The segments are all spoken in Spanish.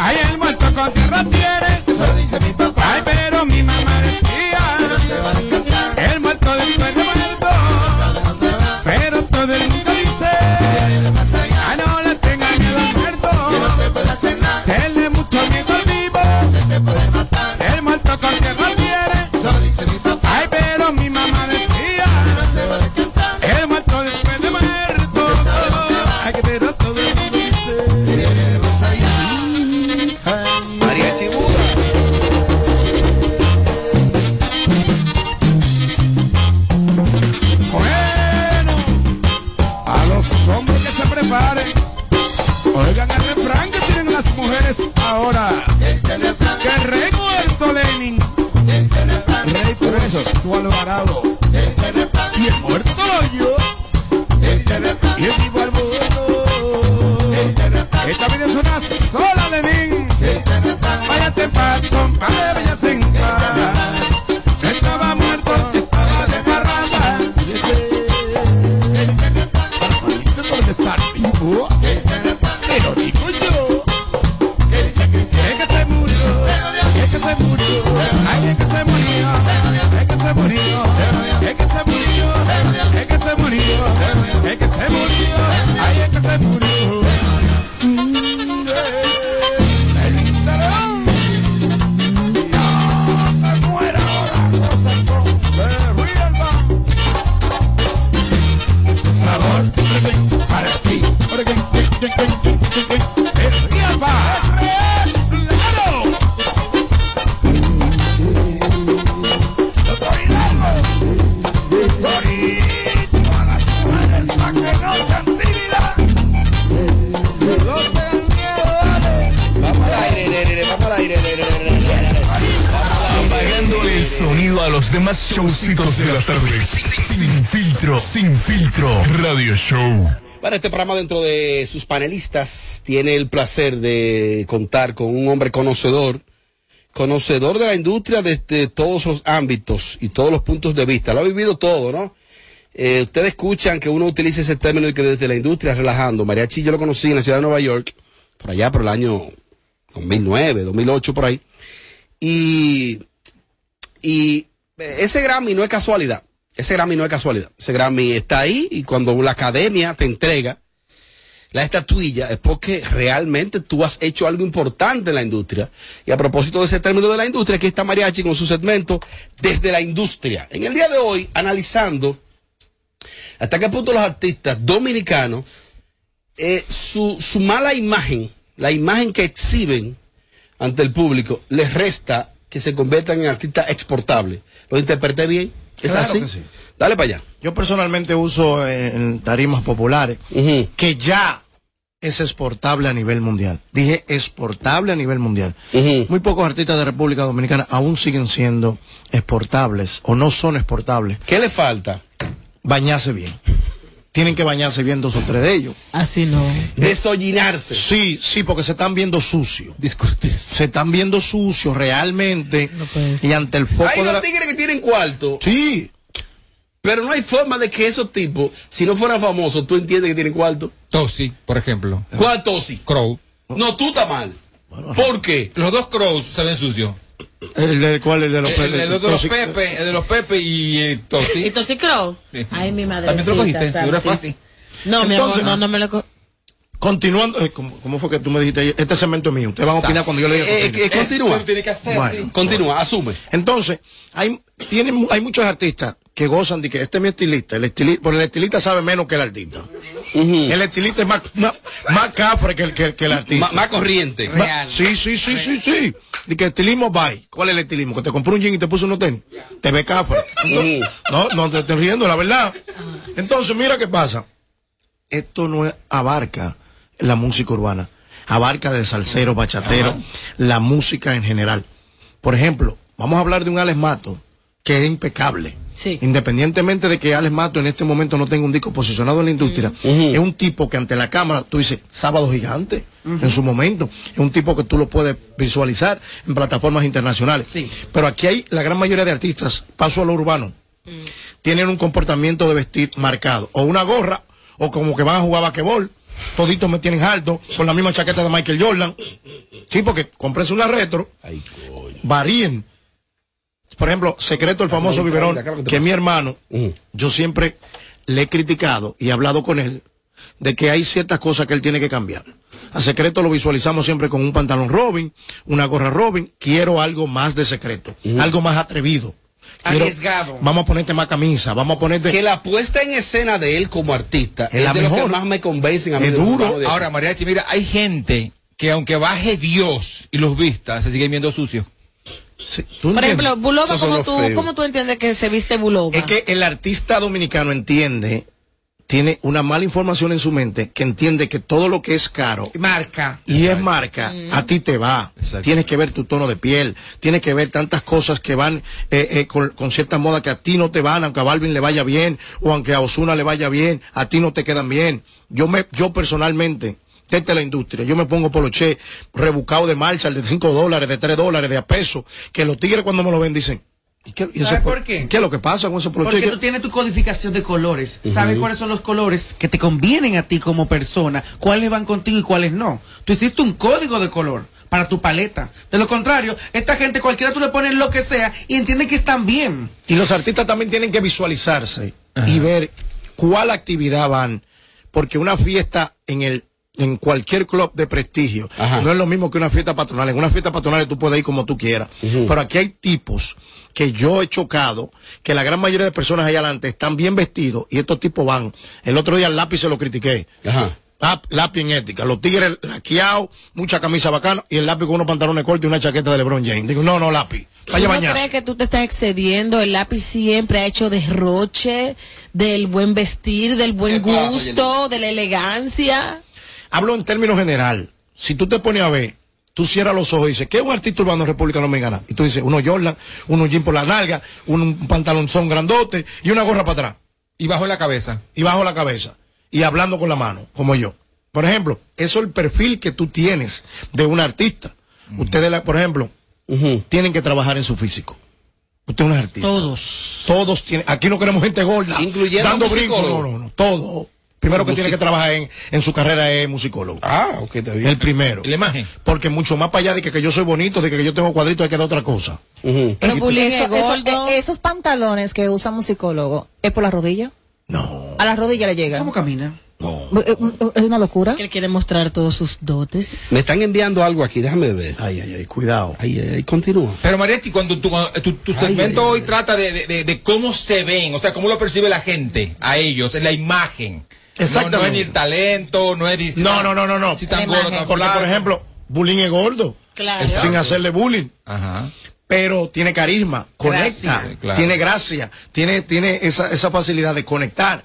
Ay, el muerto con tierra tiene. Eso dice mi papá. Ay, pero mi mamá decía. No se va a descansar. El muerto de Apagándole el sonido a los demás showcitos de las tardes. Sin filtro, sin filtro. Radio Show. Bueno, este programa dentro de sus panelistas tiene el placer de contar con un hombre conocedor, conocedor de la industria desde todos los ámbitos y todos los puntos de vista. Lo ha vivido todo, ¿no? Eh, ustedes escuchan que uno utiliza ese término de que desde la industria relajando. Mariachi yo lo conocí en la ciudad de Nueva York, por allá por el año 2009, 2008, por ahí. Y, y ese Grammy no es casualidad. Ese Grammy no es casualidad. Ese Grammy está ahí y cuando la academia te entrega la estatuilla es porque realmente tú has hecho algo importante en la industria. Y a propósito de ese término de la industria, aquí está Mariachi con su segmento desde la industria. En el día de hoy, analizando hasta qué punto los artistas dominicanos, eh, su, su mala imagen, la imagen que exhiben ante el público, les resta que se conviertan en artistas exportables. ¿Lo interpreté bien? ¿Es Claro así? que sí. Dale para allá. Yo personalmente uso eh, en tarimas populares que ya es exportable a nivel mundial. Dije exportable a nivel mundial. Muy pocos artistas de República Dominicana aún siguen siendo exportables o no son exportables. ¿Qué le falta? Bañarse bien. Tienen que bañarse bien dos o tres de ellos. Así no. Desollinarse. Sí, sí, porque se están viendo sucios. Discutir. Se están viendo sucios realmente. No y ante el foco Hay de unos la... tigres que tienen cuarto, Sí, pero no hay forma de que esos tipos, si no fueran famosos, tú entiendes que tienen cuarto. Tosi, por ejemplo. ¿Cuántos sí? Crow. No, tú estás mal. ¿Por qué? Los dos Crows se ven sucios. El de, ¿cuál? El de los, El, el de los Pepe, el de los Pepe y el Tosi. ¿Y Tosi Crow? Sí. Ay, mi madre. También te lo cogiste, era fácil. No, mi Entonces- amor, no, no me lo co Continuando, eh, ¿cómo, cómo fue que tú me dijiste? Este segmento es mío. Ustedes van a opinar cuando yo le diga. Eh, eh, continúa. Que hacer Bueno. así. Continúa, asume. Entonces, hay, tienen, mu- hay muchos artistas que gozan de que este es mi estilista. El estilista, porque el estilista sabe menos que el artista. El estilista es más, más, más cafre que el, que, que el artista. Más corriente. Ma- Sí, sí, sí, sí, sí. De que estilismo bye. ¿Cuál es el estilismo? Que te compró un jean y te puso unos tenis. Te ve cafre. Entonces, no, no te estés riendo, la verdad. Entonces, mira qué pasa. Esto no es- abarca la música urbana. Abarca de salsero, bachatero, la música en general. Por ejemplo, vamos a hablar de un Alex Mato que es impecable. Sí. Independientemente de que Alex Mato en este momento no tenga un disco posicionado en la industria, es un tipo que ante la cámara, tú dices, sábado gigante, en su momento. Es un tipo que tú lo puedes visualizar en plataformas internacionales. Sí. Pero aquí hay la gran mayoría de artistas, paso a lo urbano, tienen un comportamiento de vestir marcado. O una gorra, o como que van a jugar basquetbol. toditos me tienen alto, con la misma chaqueta de Michael Jordan. Sí, porque cómprense una retro, Ay, varíen. Por ejemplo, secreto el famoso biberón, Carlita, ¿qué es lo que mi hermano, Ujú. yo siempre le he criticado y he hablado con él de que hay ciertas cosas que él tiene que cambiar. A secreto lo visualizamos siempre con un pantalón Robin, una gorra Robin. Quiero algo más de secreto, algo más atrevido. Quiero- Arriesgado. Vamos a ponerte más camisa, vamos a ponerte. Que la puesta en escena de él como artista Es es, la de los que más me convencen a mí. Es duro. Ahora, Mariachi, mira, hay gente que aunque baje Dios y los vistas, se siguen viendo sucios. Sí, ¿tú Por entiendes? ejemplo, Buloba, ¿cómo tú. ¿cómo tú entiendes que se viste Buloba? Es que el artista dominicano entiende, tiene una mala información en su mente, que entiende que todo lo que es caro Marca. y es marca, a ti te va. Tienes que ver tu tono de piel, tienes que ver tantas cosas que van eh, eh, con, con cierta moda que a ti no te van, aunque a Balvin le vaya bien o aunque a Osuna le vaya bien, a ti no te quedan bien. Yo me, yo personalmente, desde la industria, yo me pongo poloché rebucado de marcha, el de 5 dólares, de 3 dólares, de a peso, que los tigres cuando me lo ven dicen, ¿y qué, y ¿Sabes por qué? ¿Qué es lo que pasa con ese poloché? Porque ¿Qué- tú tienes tu codificación de colores. Sabes cuáles son los colores que te convienen a ti como persona, cuáles van contigo y cuáles no. Tú hiciste un código de color para tu paleta. De lo contrario, esta gente cualquiera tú le pones lo que sea y entiende que están bien. Y los artistas también tienen que visualizarse y ver cuál actividad van, porque una fiesta en el en cualquier club de prestigio Ajá. no es lo mismo que una fiesta patronal. En una fiesta patronal tú puedes ir como tú quieras, pero aquí hay tipos que yo he chocado, que la gran mayoría de personas ahí adelante están bien vestidos y estos tipos van. El otro día el lápiz se lo critiqué. Ajá. Lap- lápiz en ética. Los tigres laqueados, mucha camisa bacana y el lápiz con unos pantalones cortos y una chaqueta de LeBron James. Digo, no, no, lápiz. ¿Tú Vaya no crees que tú te estás excediendo? El lápiz siempre ha hecho derroche del buen vestir, del buen ¿Qué pasa, gusto, de la elegancia. Hablo en términos general. Si tú te pones a ver, tú cierras los ojos y dices, ¿qué es un artista urbano en República Dominicana? Y tú dices, uno Jordan, uno jean por la nalga, un pantalonzón grandote y una gorra para atrás. Y bajo la cabeza. Y bajo la cabeza. Y hablando con la mano, como yo. Por ejemplo, eso es el perfil que tú tienes de un artista. Ustedes, la- por ejemplo, tienen que trabajar en su físico. Usted es un artista. Todos. Todos tienen, aquí no queremos gente gorda. Incluyendo dando brincos. No, no, no. Todo. Primero que tiene que trabajar en, en su carrera es musicólogo. Ah, ok, está bien. El primero. La imagen. Porque mucho más para allá de que, que yo soy bonito, de que, que yo tengo cuadritos, hay que dar otra cosa. Pero Eso- eh, esos pantalones que usa un psicólogo, ¿es por la rodilla? No, A la rodilla le llega. ¿Cómo camina? no. Eh, eh, Es una locura. Que él quiere mostrar todos sus dotes. Me están enviando algo aquí, déjame ver. Ay, ay, ay, cuidado. Ay, ay, ay, continúa. Pero Mariachi, cuando tu, cuando tu, tu segmento hoy trata de, de- de- de cómo se ven, o sea, cómo lo percibe la gente a ellos, en la imagen. No, no es Exactamente. ni el talento, no es ni si- No, no, no, no, no. Si tan La gordo, imagen. tan Porque, por ejemplo, bullying es gordo. Claro. Exacto. Sin hacerle bullying. Ajá. Pero tiene carisma, conecta, Gracia. Claro. tiene gracia, tiene, tiene esa, esa facilidad de conectar.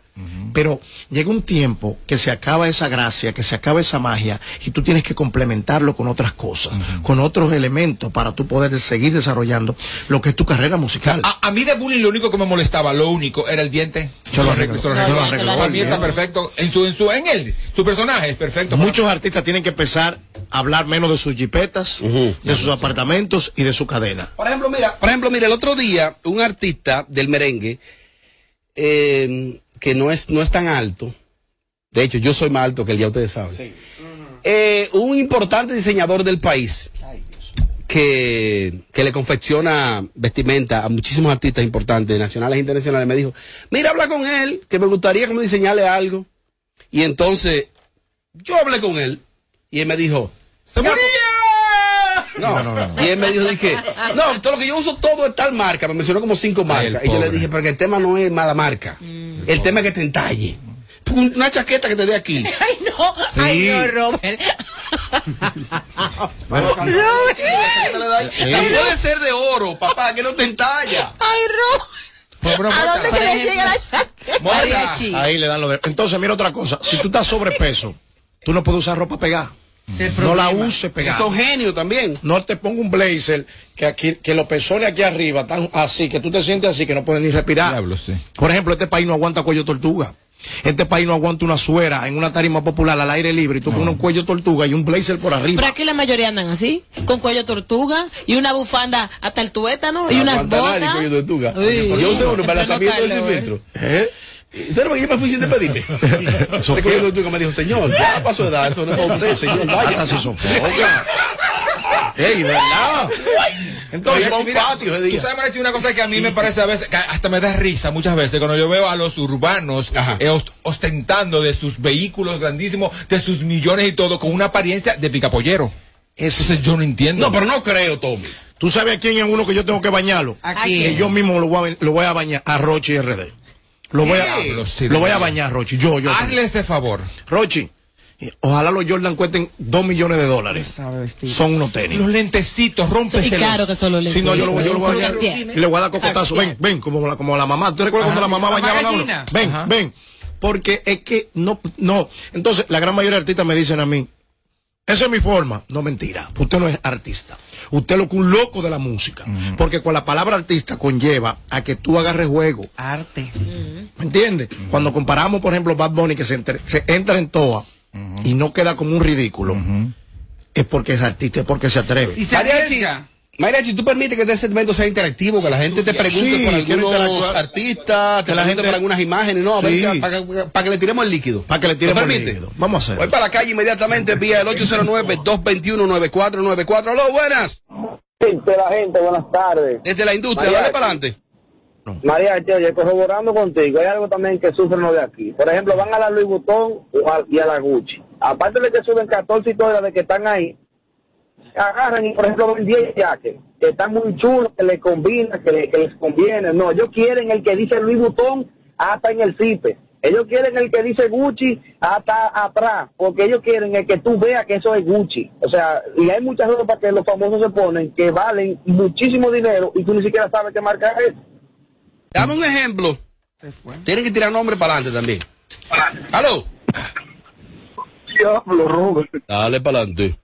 Pero llega un tiempo que se acaba esa gracia, que se acaba esa magia, y tú tienes que complementarlo con otras cosas, con otros elementos para tú poder seguir desarrollando lo que es tu carrera musical. A, a mí de bullying lo único que me molestaba, lo único, era el diente. Yo lo arreglo. Yo lo No, arreglo. ya, se lo Para mí está perfecto. En su, en su, en él, su personaje es perfecto. Muchos artistas tienen que empezar a hablar menos de sus jipetas, de sus apartamentos y de su cadena. Por ejemplo, mira, por ejemplo, mira, el otro día un artista del merengue eh, que no es no es tan alto. De hecho, yo soy más alto que él, ya ustedes saben. Eh, un importante diseñador del país que, que le confecciona vestimenta a muchísimos artistas importantes, nacionales e internacionales, me dijo, mira, habla con él, que me gustaría que me diseñale algo. Y entonces, yo hablé con él y él me dijo, ¡Se moría! No, Y él me dijo, dije, no, todo lo que yo uso todo es tal marca. Me mencionó como cinco marcas. y yo le dije, pero que el tema no es mala marca. El tema es que te entalle. Una chaqueta que te dé aquí. Ay, no. Ay, no, Robert. La puede ser de oro, papá, que no te entalla. Ay, Robert. Pero, pero, ¿A dónde que le llega la chaqueta? Ahí le dan lo de... Entonces, mira otra cosa. Si tú estás sobrepeso, tú no puedes usar ropa pegada. No la uses Que pegada. son genios también. No te ponga un blazer que aquí, que los pezones aquí arriba están así, que tú te sientes así, que no puedes ni respirar. Diablo, sí. Por ejemplo, este país no aguanta cuello tortuga. Este país no aguanta una suera en una tarima popular al aire libre y tú con un cuello tortuga y un blazer por arriba. Pero aquí la mayoría andan así, con cuello tortuga y una bufanda hasta el tuétano y No unas aguanta nadie, botas. cuello de tortuga. Uy, Yo usé uno para lanzamiento de calor. filtro. ¿Eh? ¿Sabes qué yo me fui sin despedirme? Se quedó tú que me dijo, señor, ya pasó de edad, esto no es para usted, señor, Hasta vaya. se sofoca. Ey, de verdad. Entonces, va a un Mira, patio ese Tú día. sabes, Mariachi, una cosa que a mí me parece a veces, que hasta me da risa muchas veces, cuando yo veo a los urbanos eh, ost- ostentando de sus vehículos grandísimos, de sus millones y todo, con una apariencia de picapollero. Eso. Entonces yo no entiendo. No, pero no creo, Tommy. ¿Tú sabes a quién es uno que yo tengo que bañarlo? Aquí. Que yo mismo lo voy a, lo voy a bañar a Rochi RD. Lo voy a, Diablo, sí, lo voy a bañar, Rochi. Yo, yo. Hazle ese favor. Rochi, ojalá los Jordan cuesten dos millones de dólares. Son unos tenis. Los lentecitos, Y rómpeselos. claro que solo le Si no, yo lo, yo lo voy a bañar Cartier. y le voy a dar cocotazo. Ven, ven, como la, como la mamá. ¿Tú recuerdas cuando la mamá Mamá bañaba a uno? Ven, Ajá. ven. Porque es que no, no. Entonces, la gran mayoría de artistas me dicen a mí, esa es mi forma. No, mentira. Usted no es artista. Usted es lo que un loco de la música. Porque con la palabra artista conlleva a que tú agarres juego. Arte. ¿Me entiendes? Cuando comparamos, por ejemplo, Bad Bunny que se, entre- se entra en toa y no queda como un ridículo, es porque es artista, es porque se atreve. Y se Mariachi, arriesga. Mariachi, tú permites que este segmento sea interactivo, que la gente te pregunte Sí, por algunos artistas, te Que la gente- por algunas imágenes, no, Sí. para, que- le tiremos el líquido. Para que le ¿Lo tiremos el líquido. Vamos a hacer. Voy para la calle inmediatamente vía el 809-221-9494. ¡Aló, buenas! de la gente, buenas tardes. Desde la industria, dale para adelante. María, oye, corroborando contigo, hay algo también que sufren los de aquí. Por ejemplo, van a la Louis Vuitton y a la Gucci. Aparte de que suben 14 historias de que están ahí, agarran y, por ejemplo, ven 10 jackets que están muy chulos, que les combina, que, le- que les conviene. No, ellos quieren el que dice Louis Vuitton hasta en el CIPE. Ellos quieren el que dice Gucci hasta atrás, porque ellos quieren el que tú veas que eso es Gucci. O sea, y hay muchas ropas que los famosos se ponen que valen muchísimo dinero y tú ni siquiera sabes qué marca es. Dame un ejemplo. Tienen que tirar nombre para adelante también. ¡Aló! Diablo, Robert. Dale para adelante.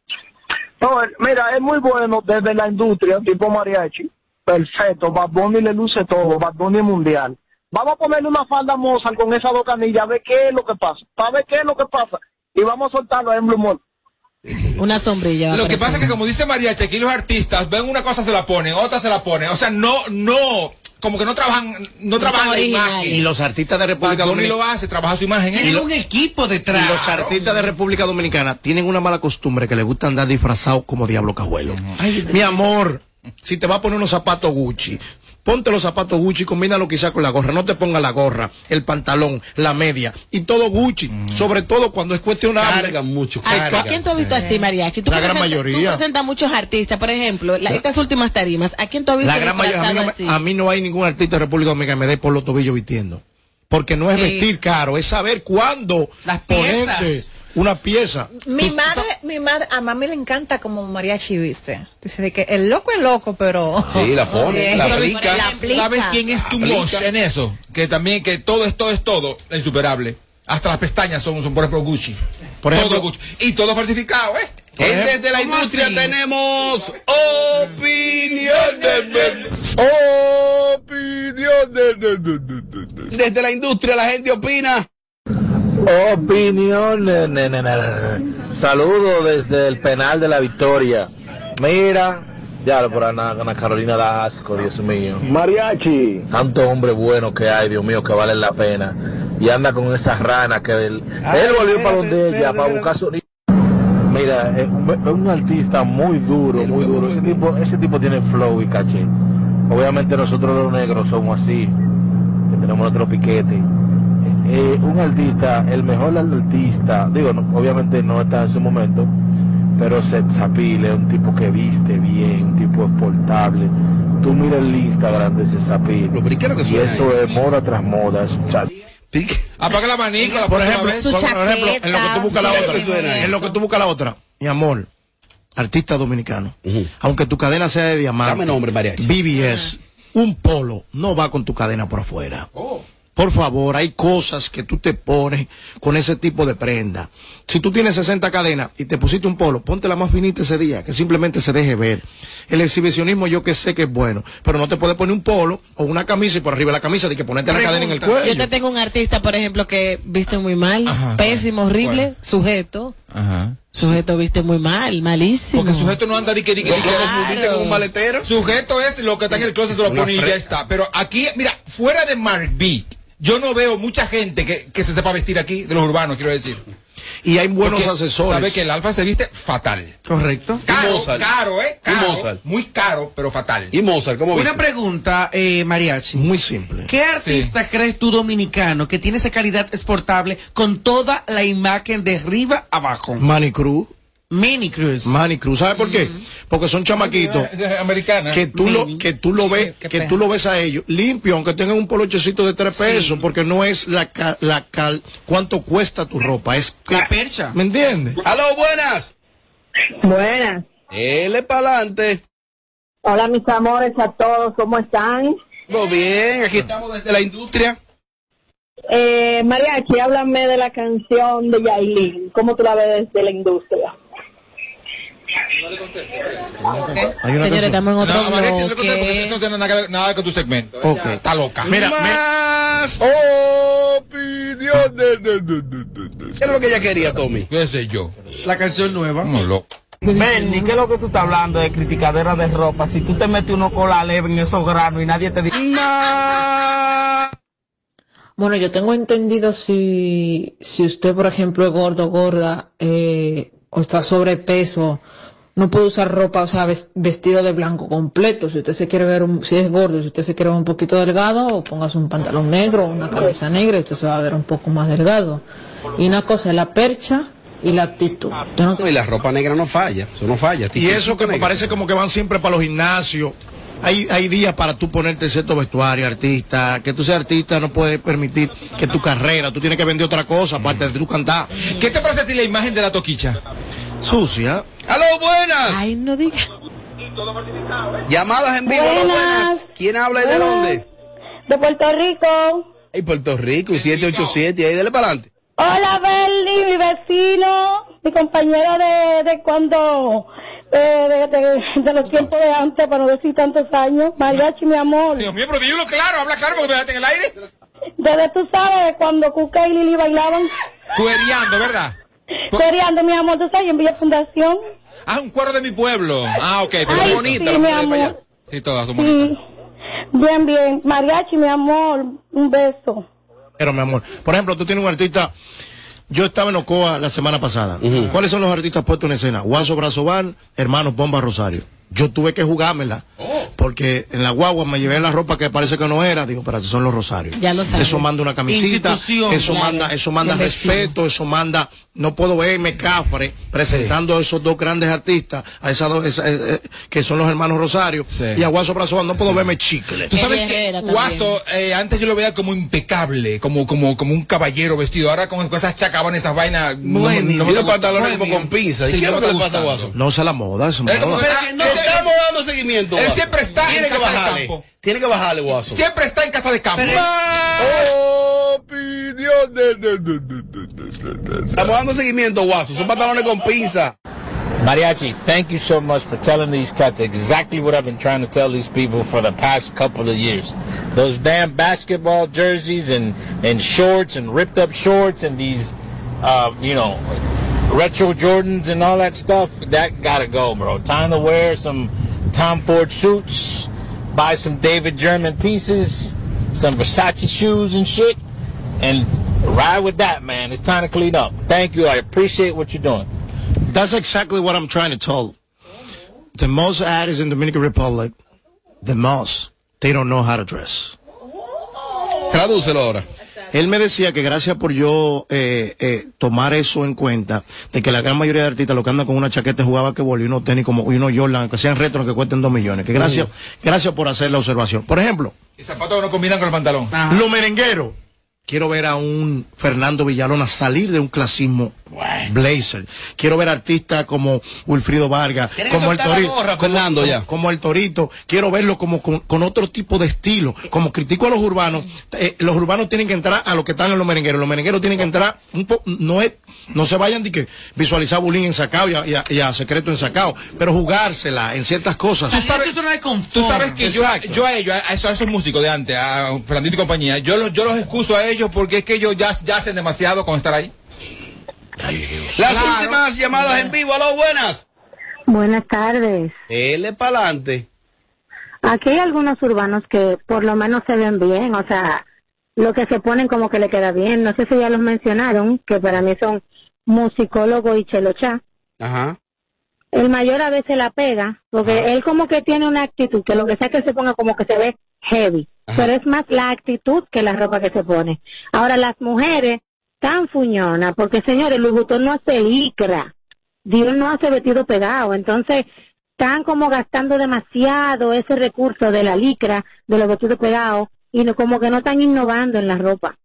No, mira, es muy bueno desde la industria, tipo mariachi. Perfecto, Bad Bunny le luce todo, Bad Bunny es mundial. Vamos a ponerle una falda Mozart con esa dos canillas, a ver qué es lo que pasa, para ver qué es lo que pasa. Y vamos a soltarlo en Blue Mall. Una sombrilla. Lo a que pasa es que como dice Mariachi, aquí los artistas ven una cosa se la ponen, otra se la ponen. O sea, no, no, como que no trabajan, no trabajan la imagen. Y los artistas de República Bunny lo Dominicana. hace, trabaja su imagen. ¿eh? Tiene un equipo detrás. Y los artistas de República Dominicana tienen una mala costumbre que les gusta andar disfrazados como diablo cajuelo. Mi amor, si te vas a poner unos zapatos Gucci, ponte los zapatos Gucci, combínalo quizá con la gorra. No te ponga la gorra, el pantalón, la media y todo Gucci. Sobre todo cuando es cuestionable. Cargan mucho, ¿A, cargan. ¿A quién tú has visto así, mariachi? Tú La gran presentas- mayoría. Tú presentas muchos artistas, por ejemplo, la- estas últimas tarimas. ¿A quién tú has visto La gran mayoría, a mí, no, así? a mí no hay ningún artista de República Dominicana que me dé por los tobillos vistiendo. Porque no es Sí. vestir caro, es saber cuándo Las piezas. ponerte una pieza. Mi Tú- madre, mi madre, a mami le encanta como mariachi viste. Dice de que el loco es loco, pero. Sí, la pone, la aplica. la aplica. ¿Sabes quién es tu mosh en eso? Que también, que todo esto es todo, la insuperable. Hasta las pestañas son, son por ejemplo, Gucci. Por ejemplo- todo Gucci. Y todo falsificado, ¿eh? Desde la ¿cómo industria así? tenemos opiniones. Opiniones. Desde la industria la gente opina. Opiniones. Saludos desde el penal de la Victoria. Mira, ya por Ana, Ana Carolina da asco, Dios mío. Mariachi. Tanto hombre bueno que hay, Dios mío, que valen la pena. Y anda con esas ranas que él, Ay, él volvió para donde ella para buscar su Mira, es un, es un artista muy duro, muy duro. Ese tipo, ese tipo tiene flow y caché. Obviamente nosotros los negros somos así, que tenemos nuestro piquete. Eh, un artista, el mejor artista, digo, no- obviamente no está en su momento, pero Seth Sapil es un tipo que viste bien, un tipo exportable. Tú mira el Instagram de Seth Sapil y eso es moda tras moda. es un chat. Apaga la manica, la Por ejemplo. Su por ejemplo, en lo que tú buscas la otra, en lo que tú buscas la otra, mi amor, artista dominicano, aunque tu cadena sea de diamante, Dame nombre, un polo no va con tu cadena por afuera. Por favor, hay cosas que tú te pones con ese tipo de prenda. Si tú tienes 60 cadenas y te pusiste un polo, ponte la más finita ese día, que simplemente se deje ver. El exhibicionismo yo que sé que es bueno, pero no te puedes poner un polo o una camisa y por arriba de la camisa de que ponerte la cadena en el cuello. Yo te tengo un artista, por ejemplo, que viste muy mal, Ajá, pésimo, horrible, sujeto. Ajá. Sujeto viste muy mal, malísimo. Porque el sujeto no anda di que di que di que- ¿Lo confundiste con un maletero? Sujeto es lo que está en el closet, se lo pone y ya está. Pero aquí, mira, fuera de Mark B, yo no veo mucha gente que, que se sepa vestir aquí, de los urbanos, quiero decir. Y hay buenos Porque asesores. Sabe que el alfa se viste fatal. Correcto. Caro, Mozart. caro, ¿eh? Y Caro, Mozart. Muy caro, pero fatal. Y Mozart, ¿cómo Una viste? pregunta, eh, Mariachi. Muy simple. ¿Qué artista crees tú dominicano que tiene esa calidad exportable con toda la imagen de arriba abajo? Manny Cruz. Mini Cruz. Manny Cruz. ¿Sabes por qué? Porque son chamaquitos Americana. que tú lo que tú lo ves que pena. tú lo ves a ellos limpio aunque tengan un polochecito de tres pesos porque no es la ca- la cal cuánto cuesta tu ropa es La percha. ¿me entiendes? ¡Aló, buenas! Buenas. Para adelante. Hola, mis amores, a todos, ¿cómo están? Todo bien, aquí estamos desde la industria. Eh, Mariachi, háblame de la canción de Yailin. ¿Cómo tú la ves desde la industria? Hay una Señores, canción. estamos en otro No, no le conté porque eso no tiene nada que ver- nada con tu segmento. Ok. Está loca. Mira, me- Más opiniones. ¿Qué es lo que ella quería, Tommy? ¿Qué sé yo? La canción nueva. Como loco. ¿qué es lo que tú estás hablando de criticadera de ropa? Si tú te metes uno con la leve en esos granos y nadie te dice... Más. Bueno, yo tengo entendido si, si usted, por ejemplo, es gordo, gorda, eh, o está sobrepeso, no puede usar ropa, o sea, ves- vestido de blanco completo. Si usted se quiere ver, un- si es gordo, si usted se quiere ver un poquito delgado, o póngase un pantalón negro, o una camisa negra, y usted se va a ver un poco más delgado. Y una cosa es la percha y la actitud. No- y la ropa negra no falla, eso no falla. y eso que me parece como que van siempre para los gimnasios hay, hay días para tú ponerte cierto vestuario, artista, que tú seas artista no puedes permitir que tu carrera, tú tienes que vender otra cosa aparte de tú cantar. ¿Qué te parece a ti la imagen de la toquicha? Sucia. ¡Aló, buenas! Ay, no diga. Llamadas en vivo, aló, buenas. Buenas. ¿Quién habla y de dónde? De Puerto Rico. Ay, Puerto Rico, y 787, y ahí dale para adelante. Hola, Berly, mi vecino, mi compañero de, de cuando, eh, de, de- de los tiempos de antes, para no decir tantos años. Mariachi, mi amor. Dios mío, pero dilo claro, habla claro porque me dejaste en el aire. Desde tú sabes, cuando Cuca y Lili bailaban. Cueriando, ¿verdad? Coreando, mi amor, tú sabes, en Villa Fundación. Ah, un cuero de mi pueblo. Ah, ok, pero Ay, bonita. sí, la mi para allá. amor. Sí, todas son bonitas. Sí. Bien, bien. Mariachi, mi amor, un beso. Pero, mi amor, por ejemplo, tú tienes un artista. Yo estaba en Ocoa la semana pasada. ¿Cuáles son los artistas puestos en escena? Guaso Brazoban, Hermanos Bomba Rosario. Yo tuve que jugármela. Porque en la guagua me llevé la ropa que parece que no era. Digo, pero son los Rosarios. Ya lo sabes. Eso manda una camisita. Institución, Eso claro. manda, eso manda respeto. Eso manda. No puedo verme cafre presentando a esos dos grandes artistas, a esas dos, esa- eh, eh, que son los hermanos Rosario. Sí. Y a Guaso Brazoban no puedo verme chicle. Tú sabes que. Guaso, eh, antes yo lo veía como impecable, como, como, como un caballero vestido. Ahora con, esas chacabanas, esas vainas. no- Bueno, no me los gusta. pantalones como con pinza. ¿Y qué es no lo que me le pasa a. Guaso? No se la moda, es como moda. estamos dando seguimiento. Él Guaso. siempre está Tiene en que casa de bajarle. campo. Tiene que bajarle, Guaso. Siempre está en casa de campo. Estamos dando seguimiento, Guaso. Son pantalones con pinza. Mariachi, thank you so much for telling these cats exactly what I've been trying to tell these people for the past couple of years. Those damn basketball jerseys and, and shorts and ripped up shorts and these, uh, you know, retro Jordans and all that stuff, that gotta go, bro. Time to wear some Tom Ford suits, buy some David German pieces, some Versace shoes and shit, and ride with that, man. It's time to clean up. Thank you. I appreciate what you're doing. That's exactly what I'm trying to tell. The most artists in Dominican Republic, the most, they don't know how to dress. Tradúcelo ahora. Él me decía que gracias por yo eh, eh, tomar eso en cuenta, de que la gran mayoría de artistas lo que andan con una chaqueta jugaba que y unos tenis como y unos Jordan, que sean retros que cuesten dos millones. Que gracias, gracias por hacer la observación. Por ejemplo, Y zapatos no combinan con el pantalón. los merengueros. Quiero ver a un Fernando Villalona salir de un clasismo blazer. Quiero ver artistas como Wilfrido Vargas, como el Torito, gorra, como, Fernando, como- ya. como el Torito. Quiero verlo como con, con otro tipo de estilo. Como critico a los urbanos, eh, los urbanos tienen que entrar a lo que están en los merengueros. Los merengueros tienen que entrar un po, no es, no se vayan de que visualizar bullying en sacao y a, y a- y a secreto en sacao, pero jugársela en ciertas cosas. Tú sabes que yo, yo a ellos, a esos, a esos músicos de antes, a Fernandito y compañía, yo los, yo los excuso a ellos porque es que ellos ya, ya hacen demasiado con estar ahí. Las Claro. últimas llamadas en vivo. Aló, buenas. Buenas tardes. L para adelante. Aquí hay algunos urbanos que por lo menos se ven bien, o sea, lo que se ponen como que le queda bien. No sé si ya los mencionaron, que para mí son musicólogo y chelochá. Ajá. El mayor a veces la pega, porque él como que tiene una actitud, que lo que sea que se ponga como que se ve heavy, pero es más la actitud que la ropa que se pone. Ahora las mujeres tan fuñonas, porque señores, Louis Vuitton no hace licra, Dios no hace vestido pegado, entonces están como gastando demasiado ese recurso de la licra, de los vestidos pegados, y no, como que no están innovando en la ropa.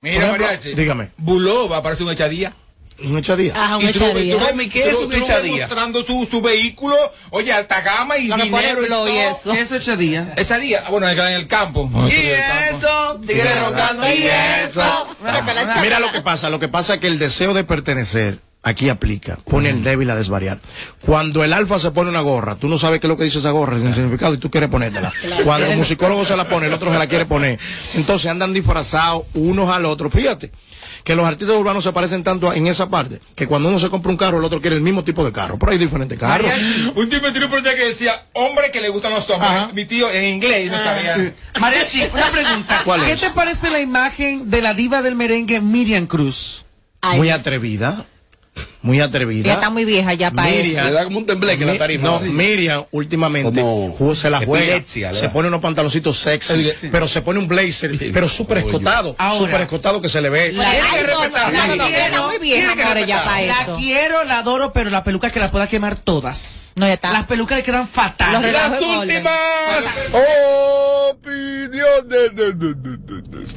Mira, mariachi. dígame. Bulova parece un echadía. Un echadía. Ajá, un Y tú echadía. tú ves- Ay, ¿qué es tú- un tú echadía? mostrando su, su vehículo, oye, alta gama y dinero y y todo. eso. Eso ese día. Echadía. Ah, bueno, en el campo. Y eso, tigre rocando, y eso. Mira lo que pasa, lo que pasa es que el deseo de pertenecer aquí aplica, pone el débil a desvariar. Cuando el alfa se pone una gorra, tú no sabes qué es lo que dice esa gorra sin significado y tú quieres ponértela. Cuando el musicólogo se la pone, el otro se la quiere poner. Entonces andan disfrazados unos al otro. Fíjate que los artistas urbanos se parecen tanto en esa parte que cuando uno se compra un carro, el otro quiere el mismo tipo de carro. Pero hay diferentes carros. Un tío me tiró un proyecto que decía, hombre que le gustan los hombres. Mi tío en inglés no sabía. Mariachi, una pregunta. ¿Cuál ¿Qué es? te parece la imagen de la diva del merengue Miriam Cruz? Muy atrevida. Muy atrevida. Ya está muy vieja ya para eso. Le da como un tembleque en la Mi- tarima. No, así. Miriam últimamente Como se la juega, epilepsia, se pone unos pantaloncitos sexy, pero se pone un blazer, pero súper escotado, súper escotado que se le ve. La- Ay, no, no, no, no, Quiero, está muy vieja, ya La eso. quiero, la adoro, pero la peluca que la pueda quemar todas. No, ya está. Las pelucas le quedan Los fatales. Las últimas opiniones.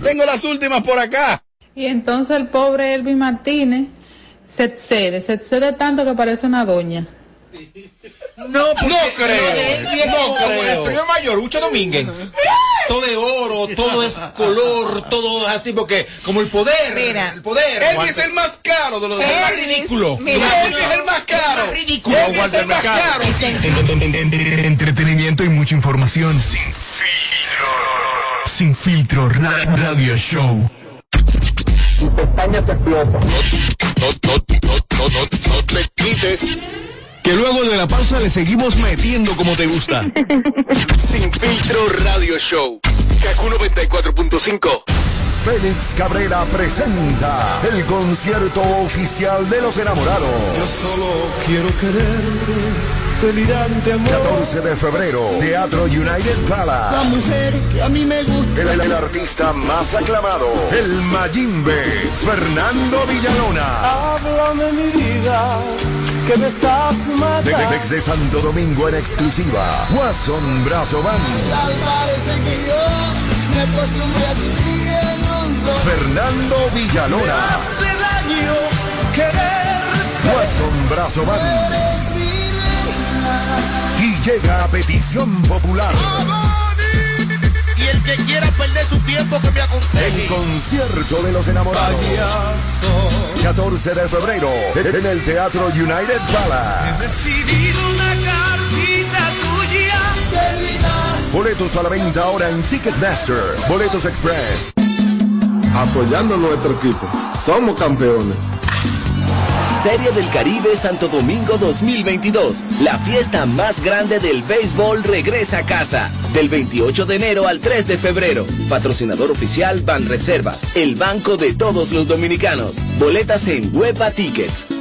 Tengo las últimas por acá. Y entonces el pobre Elvin Martínez se excede, se excede tanto que parece una doña. No, No creo. No creo. El premio mayor, Ucho Domínguez. Todo de oro, todo es color, todo así, porque como el poder. Mira. el poder. Él es el más caro de los Es más Elvis, ridículo. mira. Él es el más caro. ridículo. Él es el más caro. En- en- en- Entretenimiento y mucha información sin filtro. Sin filtro ra- radio show. No, no, no, no, no, no te quites. Que luego de la pausa le seguimos metiendo como te gusta. Sin filtro radio show. Kaku 94.5. Félix Cabrera presenta el concierto oficial de los enamorados. Yo solo quiero quererte, delirante amor. 14 de febrero, Teatro United La Palace. mujer que a mí me gusta. El, el artista más aclamado, el Mayimbe, Fernando Villalona. Háblame mi vida, que me estás De- matando. desde Santo Domingo en exclusiva, Watson Brazo Band, Tal parece que yo me acostumbré a ti en un solo. Fernando Villalona, Hace daño quererte. Watson Brazo Band. Llega a petición popular. Y el que quiera perder su tiempo que me El aconseje. concierto de los enamorados. 14 de febrero en el Teatro United Palace. Recibido una cartita tuya. Boletos a la venta ahora en Ticketmaster. Boletos Express. Apoyando nuestro equipo. Somos campeones. Serie del Caribe Santo Domingo 2022. La fiesta más grande del béisbol regresa a casa. Del 28 de enero al 3 de febrero. Patrocinador oficial Banreservas, el banco de todos los dominicanos. Boletas en Huepa Tickets.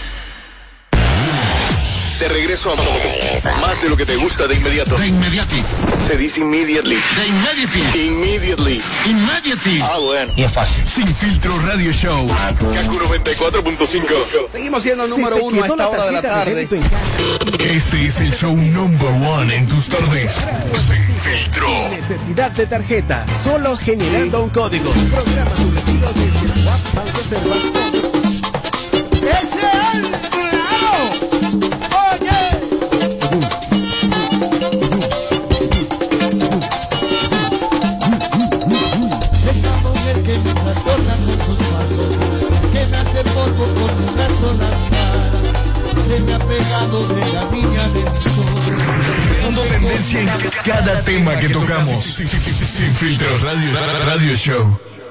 De regreso a más de lo que te gusta de inmediato. De inmediati. Se dice immediately. De immediately. Immediately. Immediately. Ah, bueno. Y es fácil. Sin filtro radio show. Kaku 94.5. Seguimos siendo el número uno a esta hora de la tarde. Este es el show number one en tus tardes. Sin filtro. Necesidad de tarjeta, solo generando un código. Programa tu retiro desde Swap Cada tema que tocamos. Sin filtro radio, radio show.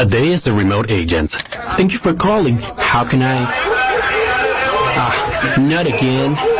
A day as the remote agent. Thank you for calling. How can I? Ah, not again.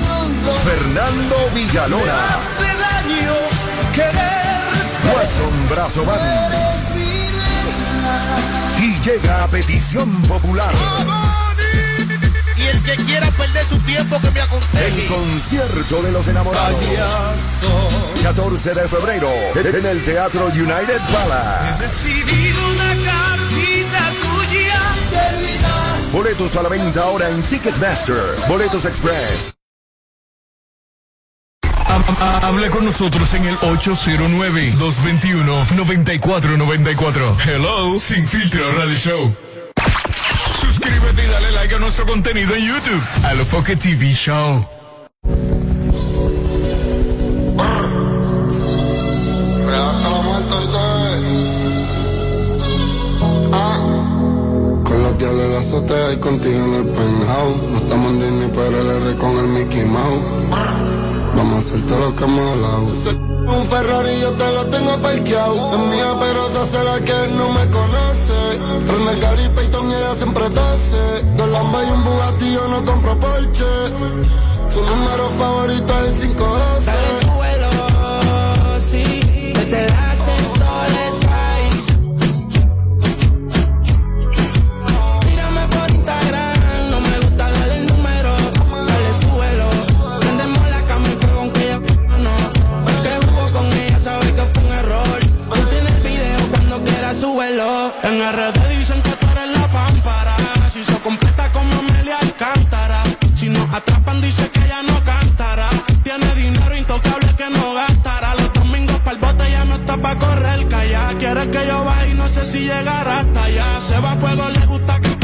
Fernando Villalona, Hace daño querer. Watson Brazo Band. Y llega a petición popular. Y el que quiera perder su tiempo que me El aconseje. concierto de los enamorados. 14 de febrero en el Teatro United Palace. Recibido una cartita tuya. Boletos a la venta ahora en Ticketmaster. Boletos Express. Hable con nosotros en el 809-221-9494. Hello, Sin Filtro Radio Show. Suscríbete y dale like a nuestro contenido en YouTube. A lo Foque TV Show. Diablos en la azotea y contigo en el penthouse. No estamos en Disney, pero el R con el Mickey Mouse. Vamos a hacer todo lo que hemos hablado. Un Ferrari yo te lo tengo parqueado. Es mía, pero se hace la que no me conoce. René Gary Payton y ella siempre tose. Dos Lambas y un Bugatti yo no compro Porsche. Su número favorito es el 512. sí, desde el ascensor En RD dicen que tú eres la pámpara. Si se completa como Amelia Alcántara. Si nos atrapan dice que ella no cantará. Tiene dinero intocable que no gastará. Los domingos para el bote ya no está pa' correr calla. Quiere que yo vaya y no sé si llegará hasta allá. Se va a fuego, le gusta que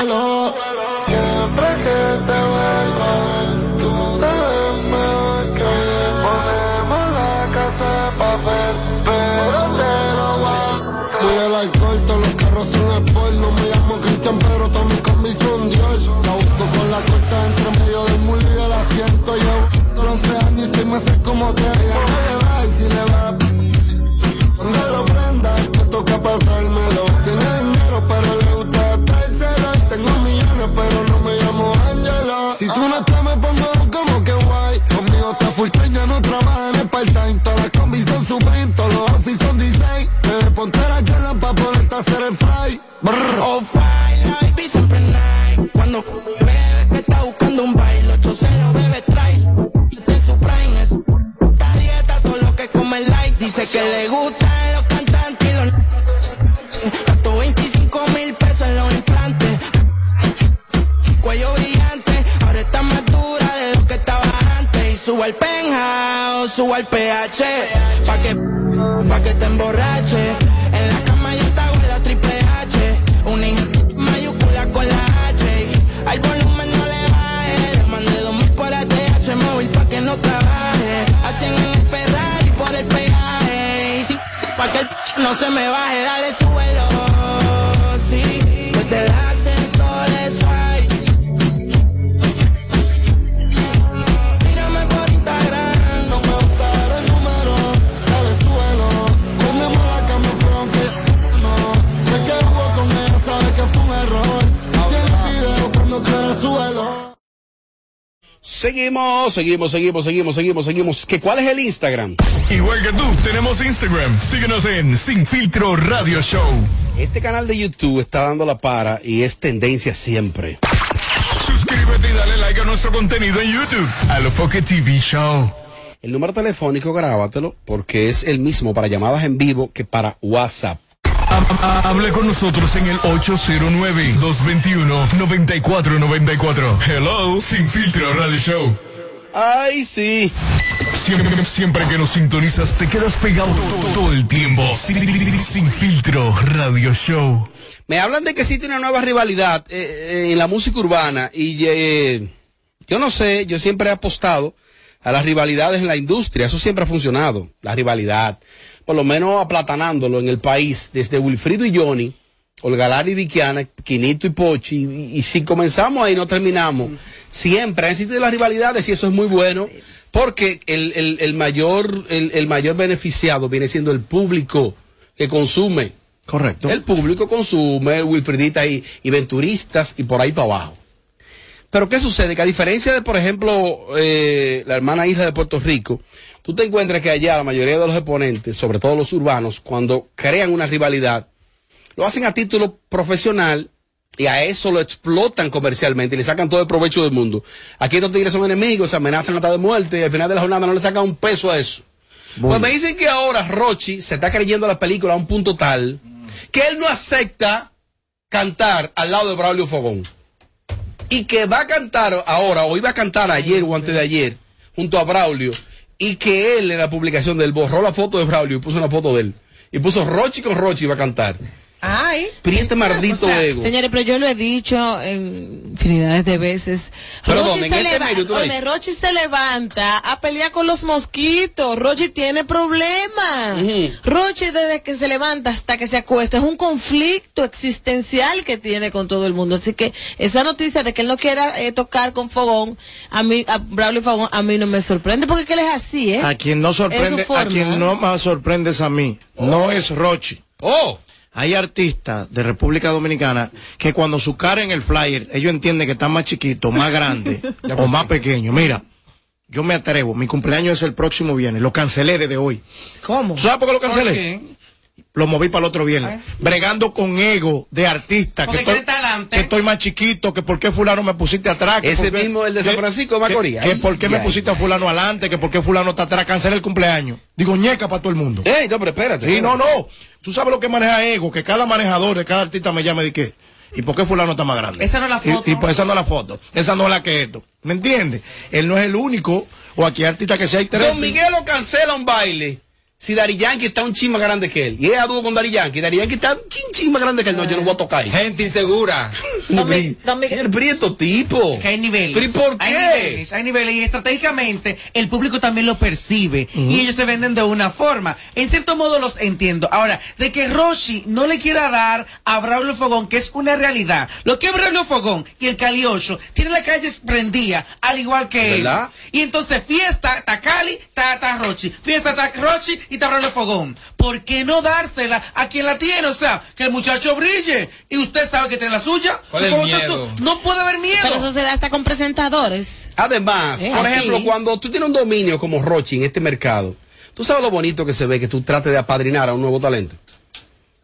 Siempre que te vuelvo a tú te ves mejor que ayer. Ponemos la casa de papel, pero te lo voy a Muy el alcohol, todos los carros son sport. No me llamo Cristian, pero todos mis combis son Dior. La busco con la corta entre medio del mulo y del asiento. Llevo 11 años y seis meses como te ella no se me baje, dale Seguimos, seguimos, seguimos, seguimos, seguimos, seguimos. ¿Que ¿Cuál es el Instagram? Igual que tú, tenemos Instagram. Síguenos en Sin Filtro Radio Show. Este canal de YouTube está dando la para y es tendencia siempre. Suscríbete y dale like a nuestro contenido en YouTube. Alofoque TV Show. El número telefónico grábatelo porque es el mismo para llamadas en vivo que para WhatsApp. Hable con nosotros en el 809-221-9494. Hello, Sin Filtro Radio Show. Ay, sí. Siempre, siempre que nos sintonizas te quedas pegado todo, todo el tiempo. Sin, Sin Filtro Radio Show. Me hablan de que existe una nueva rivalidad eh, eh, en la música urbana y eh, yo no sé, yo siempre he apostado a las rivalidades en la industria, eso siempre ha funcionado, la rivalidad, por lo menos aplatanándolo en el país, desde Wilfrido y Johnny, Olgalar y Viquiana, Quinito y Pochi, y, y si comenzamos ahí no terminamos, siempre han existido las rivalidades y eso es muy bueno, porque el, el, el mayor, el, el mayor beneficiado viene siendo el público que consume. Correcto. El público consume, Wilfridita y, y venturistas y por ahí para abajo. Pero ¿qué sucede? Que a diferencia de, por ejemplo, eh, la hermana isla de Puerto Rico, tú te encuentras que allá la mayoría de los exponentes, sobre todo los urbanos, cuando crean una rivalidad, lo hacen a título profesional y a eso lo explotan comercialmente y le sacan todo el provecho del mundo. Aquí estos tigres son enemigos, se amenazan hasta de muerte y al final de la jornada no le sacan un peso a eso. Pues me dicen que ahora Rochi se está creyendo la película a un punto tal que él no acepta cantar al lado de Braulio Fogón. Y que va a cantar ahora, o iba a cantar ayer o antes de ayer, junto a Braulio, y que él en la publicación del borró la foto de Braulio y puso una foto de él. Y puso Rochi con Rochi iba a cantar. Ay. Priete maldito O sea, ego. Señores, pero yo lo he dicho en infinidades de veces. Pero Rochi ¿dónde? En se este leva- medio tú lo Oye. Rochi se levanta a pelear con los mosquitos. Rochi tiene problemas. Rochi desde que se levanta hasta que se acuesta es un conflicto existencial que tiene con todo el mundo. Así que esa noticia de que él no quiera eh, tocar con Fogón, a mí, a Braulio Fogón, a mí no me sorprende porque es que él es así, ¿eh? A quien no sorprende, a quien no más sorprende es a mí. No es Rochi. Oh. Hay artistas de República Dominicana que cuando su cara en el flyer, ellos entienden que están más chiquitos, más grandes o más pequeños. Mira, yo me atrevo, mi cumpleaños es el próximo viernes, lo cancelé desde hoy. ¿Cómo? ¿Tú sabes por qué lo cancelé? Lo moví para el otro viernes. Bregando con ego de artista. Que estoy, que más chiquito, que por qué fulano me pusiste atrás. que Ese mismo, el de San Francisco de Macorís. Que, que Ay, por qué me ay. pusiste a fulano adelante, que por qué fulano está atrás. Cancelé el cumpleaños. Digo, ñeca para todo el mundo. Ey, no, pero espérate. Sí, no, no. Tú sabes lo que maneja ego, que cada manejador de cada artista me llame de qué. ¿Y por qué fulano está más grande? Esa no es la Y- foto. Y, pues esa no es la foto. Esa no es la que esto. ¿Me entiendes? Él no es el único, o aquí hay artista que sea hay tres. Don Miguel lo cancela un baile. Si Dari Yankee está un chin más grande que él. Y ella dúo con Dari Yankee. Dari Yankee está un chin, chin más grande que él. No, yo no voy a tocar ahí. Gente insegura. Señor, Prieto tipo. Que hay niveles. ¿Pero y por Hay qué? niveles, hay niveles. Y estratégicamente el público también lo percibe. Y ellos se venden de una forma. En cierto modo los entiendo. Ahora, de que Roshi no le quiera dar a Braulio Fogón, que es una realidad. Lo que es Braulio Fogón y el Caliocho tienen las calles prendidas, al igual que él. ¿Verdad? Y entonces fiesta, está Cali, está, está Rochi. Fiesta, está Rochi y está Braulio Fogón. ¿Por qué no dársela a quien la tiene? O sea, que el muchacho brille. Y usted sabe que tiene la suya. ¿Cuál es el miedo? No puede haber miedo. Pero eso se da hasta con presentadores. Además, Es por así. ejemplo, cuando tú tienes un dominio como Rochi en este mercado, tú sabes lo bonito que se ve que tú trates de apadrinar a un nuevo talento.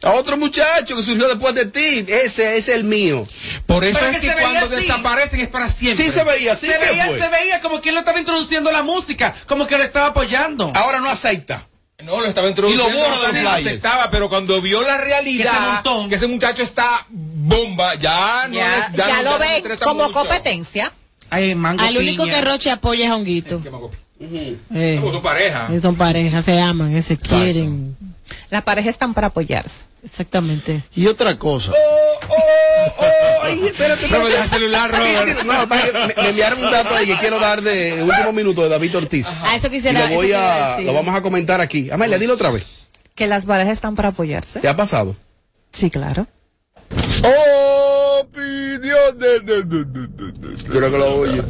A otro muchacho que surgió después de ti. Ese ese es el mío. Por eso Pero es que que cuando así. desaparecen es para siempre. Sí se veía así. se, ¿qué veía, fue? se veía como que él no estaba introduciendo la música, como que lo estaba apoyando. Ahora no acepta. No, lo estaba introduciendo. Y lo borra de los no flyers. aceptaba, pero cuando vio la realidad, que, ese muchacho está bomba, ya no Ya, es. ya no- lo interesa como mucho. competencia. Ay, mango Al único piña. que Roche apoya es a Honguito. Eh, Como tu pareja. son parejas, se aman, se quieren. Las parejas están para apoyarse. Exactamente. Y otra cosa. Ay, espérate, No me deja el celular, Robert. No, me, me enviaron un dato ahí que quiero dar de último minuto de David Ortiz. Ah, eso quisiera- Y lo voy a, decir. lo vamos a comentar aquí. Amelia, dilo otra vez. Que las parejas están para apoyarse. ¿Te ha pasado? Sí, claro. Yo creo que lo oye.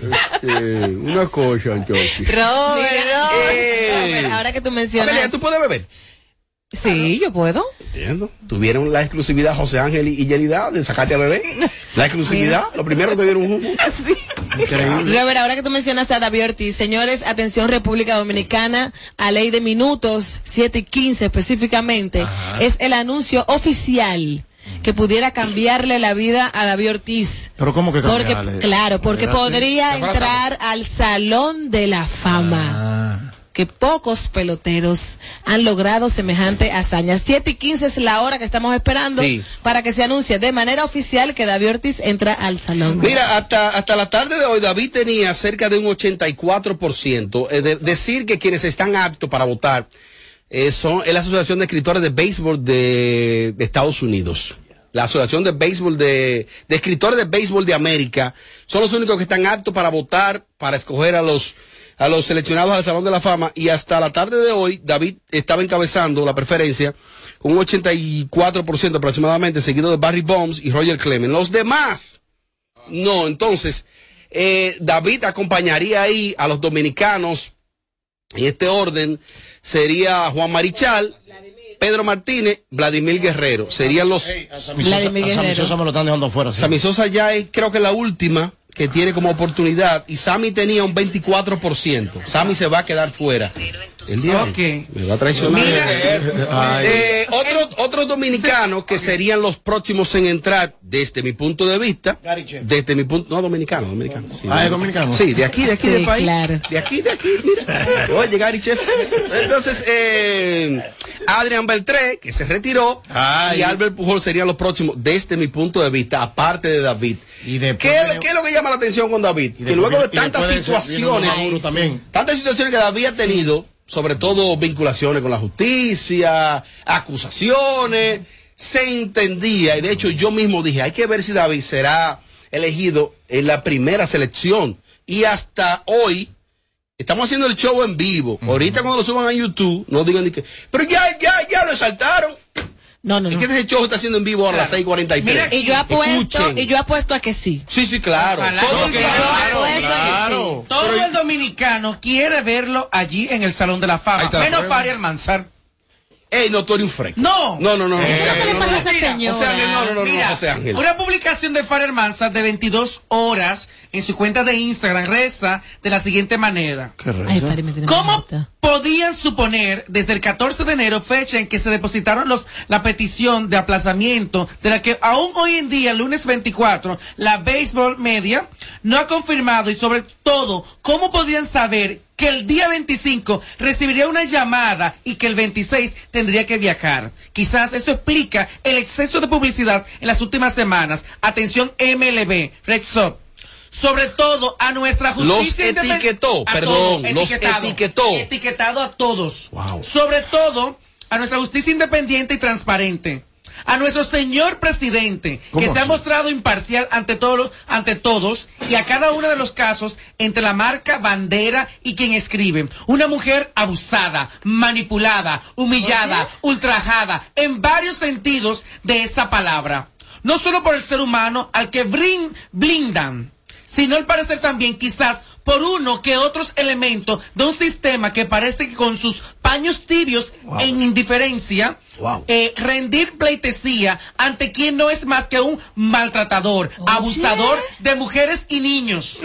Este, una cosa, entonces. Robert, Eh. Robert, ahora que tú mencionas. Amelia, ¿tú puedes beber? Sí, yo puedo. Entiendo. Tuvieron la exclusividad José Ángel y Yelida de sacarte a beber. La exclusividad. Lo primero que te dieron un Increíble. Robert, ahora que tú mencionas a David Ortiz, señores, atención República Dominicana, a ley de minutos 7 y 15 específicamente, es el anuncio oficial que pudiera cambiarle la vida a David Ortiz. Pero ¿cómo que Porque, cambiarle? claro, porque podría entrar al Salón de la Fama. Que pocos peloteros han logrado semejante hazaña. 7 y 15 es la hora que estamos esperando Sí. para que se anuncie de manera oficial que David Ortiz entra al Salón. Mira, hasta, hasta la tarde de hoy David tenía cerca de un 84%. Es de- decir que quienes están aptos para votar eh, son es la Asociación de Escritores de Béisbol de, de Estados Unidos. La Asociación de Béisbol de, de Escritores de Béisbol de América son los únicos que están aptos para votar, para escoger a los a los seleccionados al Salón de la Fama y hasta la tarde de hoy David estaba encabezando la preferencia con un 84% aproximadamente, seguido de Barry Bonds y Roger Clemens. Los demás no, entonces, eh, David acompañaría ahí a los dominicanos. En este orden sería Juan Marichal, Pedro Martínez, Vladimir Guerrero. Serían los. A Sammy Sosa- a Sammy Sosa me lo están dejando afuera. sí. Sammy Sosa ya es, creo que la última que tiene como oportunidad. Y Sammy tenía un 24%. Sammy se va a quedar fuera. El día Ok. me va a traicionar. Mira. Eh, otros, otros dominicanos que serían los próximos en entrar, desde mi punto de vista, desde mi punto, no dominicano, dominicano. Sí, Ah, es dominicano. Sí, de aquí, de aquí Sí, del país. claro. De aquí, de aquí, mira. Oye, Gary Chef. Entonces, eh, Adrián Beltré, que se retiró, y Albert Pujol serían los próximos, desde mi punto de vista, aparte de David. Y ¿Qué, es lo- de- qué es lo que llama la atención con David? Y que luego de tantas de situaciones, también. tantas situaciones que David ha tenido, sobre todo vinculaciones con la justicia, acusaciones, se entendía, y de hecho yo mismo dije, hay que ver si David será elegido en la primera selección. Y hasta hoy, estamos haciendo el show en vivo. Ahorita cuando lo suban a YouTube, no digan ni que, pero ya, ya, ya lo saltaron. No, no, Es no. que ese show está haciendo en vivo ahora a las 6:43. Mira, Y yo apuesto, Escuchen. y yo apuesto a que sí. Sí, sí, claro. Ojalá. Todo claro, Claro, claro. El dominicano quiere verlo allí en el Salón de la Fama. Menos prueba. Fari Almanzar. Ey, no, tú eres un freak. No. No, no, no. no. Eh, José Ángel, ¿Qué le no, pasa no. a esa Mira, señora? José Ángel, no, no, no, Mira, no, José Ángel. Una publicación de Fari Almanzar de 22 horas en su cuenta de Instagram reza de la siguiente manera. Qué reza. Ay, Fari, me tiene ¿Cómo malita. Podían suponer desde el 14 de enero, fecha en que se depositaron los, la petición de aplazamiento, de la que aún hoy en día, lunes 24, la Baseball Media no ha confirmado y sobre todo, ¿cómo podían saber que el día 25 recibiría una llamada y que el 26 tendría que viajar? Quizás esto explica el exceso de publicidad en las últimas semanas. Atención MLB, Red Sox. Sobre todo a nuestra justicia Los etiquetó, perdón, todos, los etiquetó. etiquetado a todos. Wow. Sobre todo a nuestra justicia independiente y transparente. A nuestro señor presidente, que ¿Cómo se ha mostrado imparcial ante todos, ante todos y a cada uno de los casos entre la marca, bandera y quien escribe. Una mujer abusada, manipulada, humillada, ultrajada, en varios sentidos de esa palabra. No solo por el ser humano al que brin- blindan, sino al parecer también quizás por uno que otros elementos de un sistema que parece que con sus paños tibios en indiferencia Wow. eh, rendir pleitesía ante quien no es más que un maltratador, abusador de mujeres y niños.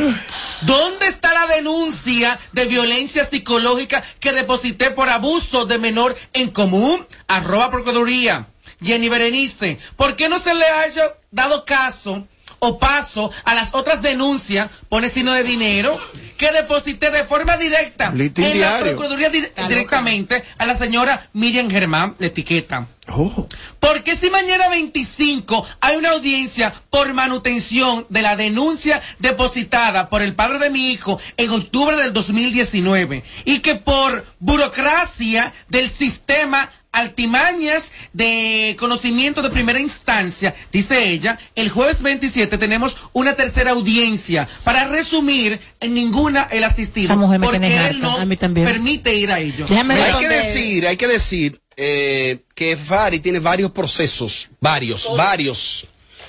¿Dónde está la denuncia de violencia psicológica que deposité por abuso de menor en común? Arroba Procuraduría. Jenny Berenice, ¿por qué no se le haya dado caso o paso a las otras denuncias, pone signo de dinero, que deposité de forma directa en la. Procuraduría di- directamente a la señora Miriam Germán, la etiqueta. Oh. Porque si mañana 25 hay una audiencia por manutención de la denuncia depositada por el padre de mi hijo en octubre del 2019 y que por burocracia del sistema altimañas de conocimiento de primera instancia, dice ella, el jueves 27 tenemos una tercera audiencia para resumir en ninguna el asistido Esa mujer me porque tiene él harta, no a mí también. permite ir a ellos. hay que decir, hay que decir eh, que Fari tiene varios procesos, varios, varios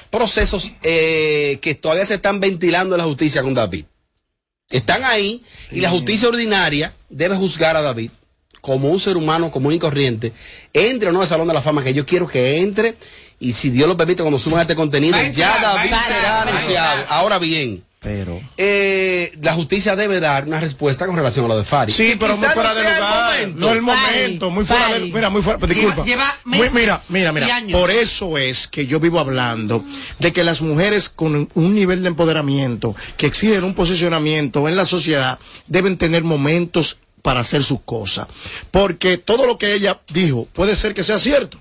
procesos eh, que todavía se están ventilando en la justicia con David. Están ahí y la justicia ordinaria debe juzgar a David como un ser humano común y corriente, entre o no al Salón de la Fama, que yo quiero que entre, y si Dios lo permite, cuando suban este contenido, ya David entrar, será anunciado. Ahora bien, Pero. eh, la justicia debe dar una respuesta con relación a lo de Fari. Sí, Que pero muy fuera no de el lugar. momento. No el momento, muy fuera de Mira, muy fuera. Disculpa. lleva Muy- meses mira, mira, y mira. años. Por eso es que yo vivo hablando de que las mujeres con un nivel de empoderamiento que exigen un posicionamiento en la sociedad deben tener momentos para hacer sus cosas. Porque todo lo que ella dijo puede ser que sea cierto.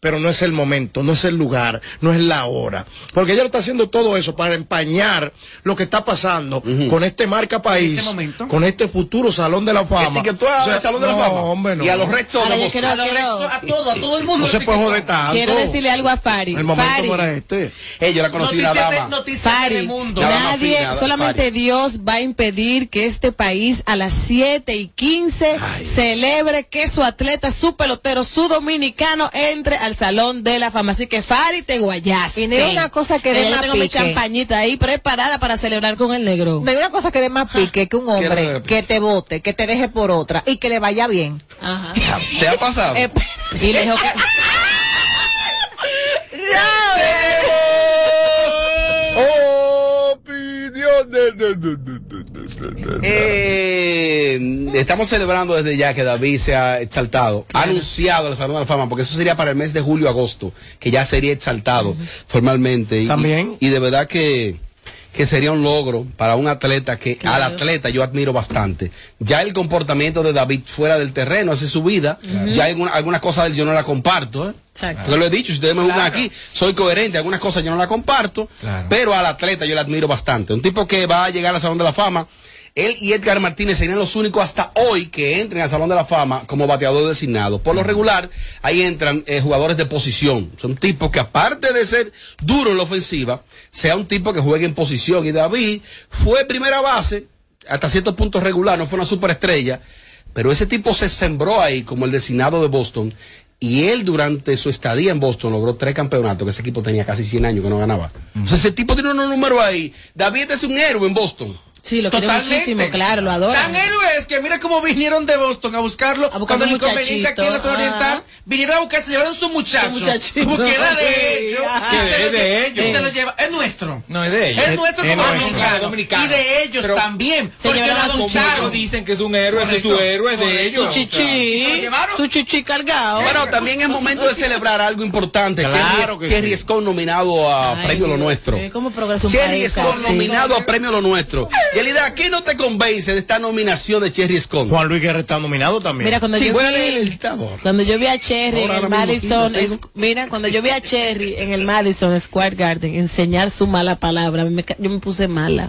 Pero no es el momento, no es el lugar, no es la hora. Porque ella está haciendo todo eso para empañar lo que está pasando con este marca país, con este futuro Salón de la Fama. Etiquetó al Salón de la no, Fama. Hombre, no. Y a los Red Sox quiero- A los quiero- Rexos, a todo, a todo el mundo. No se puede joder tanto. Quiero decirle algo a Fari. El momento Fari, no era este. Eh, yo la conocí de- dama. Fari. La dama nadie, fina, la- solamente Fari. Dios va a impedir que este país a las 7 y 15 celebre que su atleta, su pelotero, su dominicano entre al Salón de la Fama. Así que Fari, te guayaste. Y no hay una cosa que dé yo más tengo mi pique. champañita ahí preparada para celebrar con el negro. No hay una cosa que dé más pique que un hombre que te vote, que te deje por otra y que le vaya bien. Ajá. ¿Te ha pasado? Eh, y le dijo que... Eh, estamos celebrando desde ya que David se ha exaltado, ha anunciado el Salón de la Fama, porque eso sería para el mes de julio-agosto, que ya sería exaltado formalmente. Y, También. Y, de verdad que, que sería un logro para un atleta que al atleta yo admiro bastante. Ya el comportamiento de David fuera del terreno, hace su vida, ya hay alguna- algunas cosas yo no la comparto. ¿eh? Exacto. Lo he dicho, si ustedes me buscan aquí, soy coherente, algunas cosas yo no la comparto, pero al atleta yo le admiro bastante. Un tipo que va a llegar al Salón de la Fama, él y Edgar Martínez serían los únicos hasta hoy que entren al Salón de la Fama como bateador designado. Por lo regular, ahí entran eh, jugadores de posición. Son tipos que aparte de ser duro en la ofensiva, sea un tipo que juegue en posición. Y David fue primera base, hasta ciertos puntos regular, no fue una superestrella, pero ese tipo se sembró ahí como el designado de Boston. Y él durante su estadía en Boston logró tres campeonatos, que ese equipo tenía casi 100 años que no ganaba. O sea, ese tipo tiene unos números ahí. David es un héroe en Boston. Sí, lo quiere Totalmente. muchísimo, claro, lo adoro. Tan héroes que mira cómo vinieron de Boston a buscarlo. buscar cuando el inconveniente muchachito, aquí en la zona oriental. Vinieron a buscar, se llevaron su muchacho. Su muchachito. Como que era de ellos. Que es de ellos. se lo lleva. Es nuestro. No, es de ellos. Es nuestro Es como nuestro. dominicano. Dominicano. Y de ellos Pero- también. Se porque llevaron a su Muchachos dicen que es un héroe, es su héroe, es de Correcto. ellos. Su ¿Y se lo chichi, llevaron? su chichi cargado. Bueno, también es momento de celebrar algo importante. Claro Cherry, que Cherry. Escon nominado a Premio Lo Nuestro. ¿Cómo progresa un Cherry así? nominado a Premio Lo Nuestro. Realidad, ¿qué no te convence de esta nominación de Cherry Escon? Juan Luis Guerra está nominado también. Mira, cuando Sí, yo a vi, cuando yo vi a Cherry en el mismo, Madison, es- mira, cuando yo vi a Cherry en el Madison Square Garden enseñar su mala palabra, a me yo me puse mala.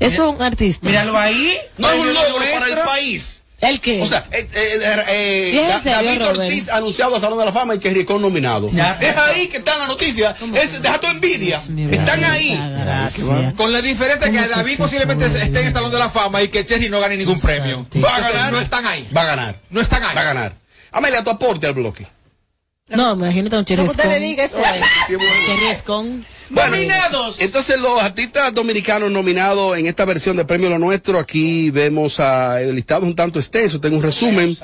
Eso es un artista. Míralo ahí. No es un logro para el país. ¿El qué? O sea, eh, eh, eh, eh, ¿Y es en Da- serio, David? Ortiz anunciado a Salón de la Fama y Cherry Escon nominado. Ya. Es ahí que está la noticia. Es, deja tu envidia. Están ahí. Gracias. Con la diferencia que David posiblemente esté en el Salón de la Fama y que Cherry no gane ningún premio. Va a ganar. No están ahí. Va a ganar. No están ahí. Va a ganar. Amelia, tu aporte al bloque. No, imagínate un Cherry que usted le diga, eso. Cherry. Bueno, Nominados. Entonces los artistas dominicanos nominados en esta versión de Premio Lo Nuestro, aquí vemos a, el listado un tanto extenso, tengo un resumen.